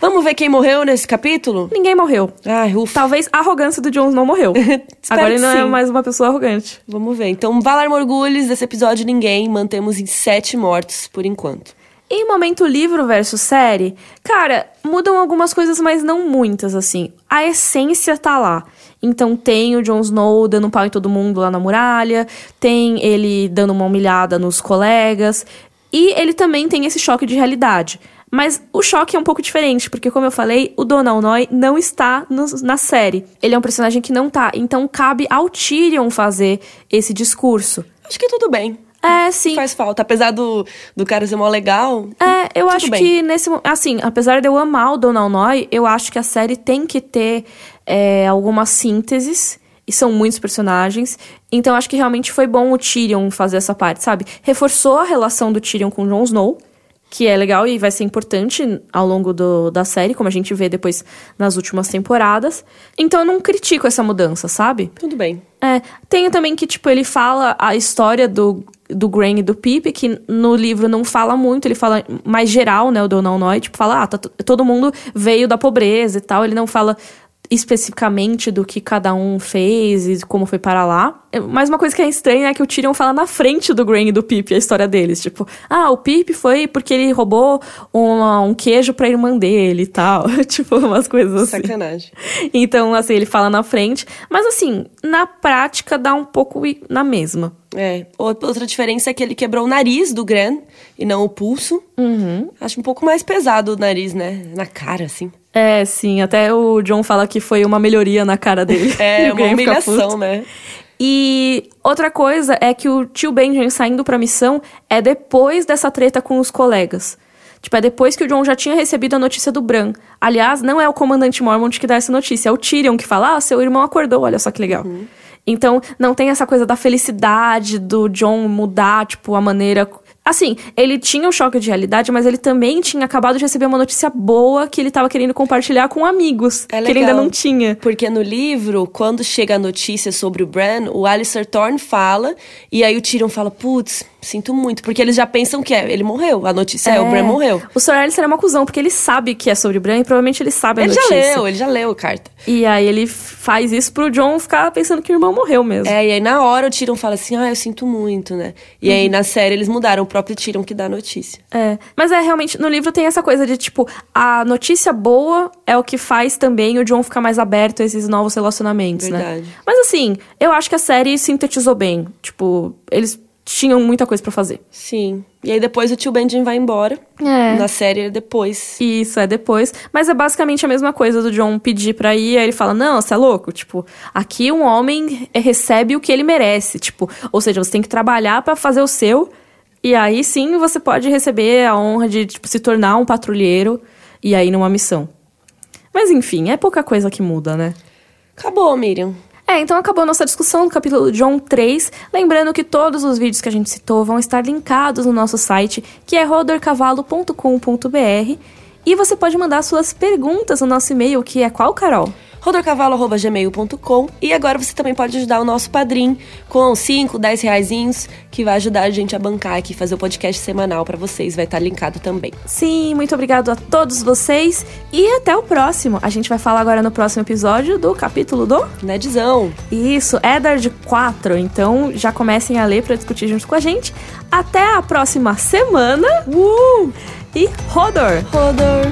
Speaker 2: Vamos ver quem morreu nesse capítulo?
Speaker 1: Ninguém morreu.
Speaker 2: Ai, ufa.
Speaker 1: Talvez a arrogância do Jon não morreu. Agora ele não é mais uma pessoa arrogante.
Speaker 2: Vamos ver. Então, Valar Morgulhos, desse episódio ninguém. Mantemos em sete mortos por enquanto.
Speaker 1: Em momento livro versus série, cara, mudam algumas coisas, mas não muitas, assim. A essência tá lá. Então tem o Jon Snow dando um pau em todo mundo lá na muralha, tem ele dando uma humilhada nos colegas, e ele também tem esse choque de realidade. Mas o choque é um pouco diferente, porque como eu falei, o Donald Noy não está no- na série. Ele é um personagem que não tá, então cabe ao Tyrion fazer esse discurso.
Speaker 2: Acho que tudo bem.
Speaker 1: É, sim.
Speaker 2: Faz falta. Apesar do, do cara ser mó legal.
Speaker 1: É, eu acho
Speaker 2: bem.
Speaker 1: que nesse assim, apesar de eu amar o Donald Noy, eu acho que a série tem que ter é, algumas sínteses. E são muitos personagens. Então acho que realmente foi bom o Tyrion fazer essa parte, sabe? Reforçou a relação do Tyrion com o Jon Snow. Que é legal e vai ser importante ao longo do, da série, como a gente vê depois nas últimas temporadas. Então eu não critico essa mudança, sabe?
Speaker 2: Tudo bem.
Speaker 1: É, tem também que, tipo, ele fala a história do, do Gran e do Pip, que no livro não fala muito, ele fala mais geral, né, o Donald Noy, tipo, fala, ah, tá todo mundo veio da pobreza e tal, ele não fala especificamente do que cada um fez e como foi para lá. Mas uma coisa que é estranha é que o Tyrion fala na frente do Gran e do Pip a história deles, tipo, ah, o Pip foi porque ele roubou uma- um queijo pra irmã dele e tal, tipo, umas coisas assim.
Speaker 2: Sacanagem.
Speaker 1: Então, assim, ele fala na frente. Mas, assim, na prática dá um pouco na mesma.
Speaker 2: É. Ou- Outra diferença é que ele quebrou o nariz do Gran e não o pulso.
Speaker 1: Uhum.
Speaker 2: Acho um pouco mais pesado o nariz, né? Na cara, assim.
Speaker 1: É, sim. Até o John fala que foi uma melhoria na cara dele.
Speaker 2: É, uma humilhação, né?
Speaker 1: E outra coisa é que o tio Benjamin saindo pra missão é depois dessa treta com os colegas. Tipo, é depois que o John já tinha recebido a notícia do Bran. Aliás, não é o comandante Mormont que dá essa notícia, é o Tyrion que fala: Ah, seu irmão acordou, olha só que legal. Então, não tem essa coisa da felicidade do John mudar, tipo, a maneira. Assim, ele tinha o choque de realidade, mas ele também tinha acabado de receber uma notícia boa que ele tava querendo compartilhar com amigos.
Speaker 2: É
Speaker 1: que ele ainda não tinha.
Speaker 2: Porque no livro, quando chega a notícia sobre o Bran, o Alistair Thorne fala, e aí o Tyrion fala, putz, sinto muito. Porque eles já pensam que é, ele morreu. A notícia é, o Bran morreu.
Speaker 1: O Alistair é uma cuzão, porque ele sabe que é sobre o Bran e provavelmente ele sabe a
Speaker 2: Ele já
Speaker 1: notícia.
Speaker 2: leu, ele já leu a carta.
Speaker 1: E aí ele faz isso pro John ficar pensando que o irmão morreu mesmo.
Speaker 2: É, e aí na hora o Tyrion fala assim, ah, eu sinto muito, né? E aí
Speaker 1: Uhum.
Speaker 2: na série eles mudaram o próprio Tyrion que dá a notícia.
Speaker 1: É. Mas é realmente, no livro tem essa coisa de tipo, a notícia boa é o que faz também o John ficar mais aberto a esses novos relacionamentos, né?
Speaker 2: Verdade.
Speaker 1: Mas assim, eu acho que a série sintetizou bem. Tipo, eles tinham muita coisa pra fazer.
Speaker 2: Sim. E aí depois o tio Benjamin vai embora.
Speaker 1: É.
Speaker 2: Na série é depois.
Speaker 1: Isso, é depois. Mas é basicamente a mesma coisa do John pedir pra ir, aí ele fala: Não, você é louco? Tipo, aqui um homem recebe o que ele merece. Tipo, ou seja, você tem que trabalhar pra fazer o seu. E aí sim você pode receber a honra de tipo, se tornar um patrulheiro e aí numa missão. Mas enfim, é pouca coisa que muda, né?
Speaker 2: Acabou, Miriam.
Speaker 1: É, então acabou nossa discussão do capítulo John 3. Lembrando que todos os vídeos que a gente citou vão estar linkados no nosso site, que é rodorcavalo.com.br. E você pode mandar suas perguntas no nosso e-mail, que é qual, Carol?
Speaker 2: rodorcavalo.gmail.com e agora você também pode ajudar o nosso padrinho com 5, 10 reaisinhos, que vai ajudar a gente a bancar aqui, fazer o podcast semanal pra vocês, vai estar linkado também.
Speaker 1: Sim, muito obrigado a todos vocês e até o próximo. A gente vai falar agora no próximo episódio do capítulo do
Speaker 2: Nedzão!
Speaker 1: Isso, Eddard 4. Então já comecem a ler para discutir junto com a gente. Até a próxima semana. Uh! E Rodor!
Speaker 2: Rodor!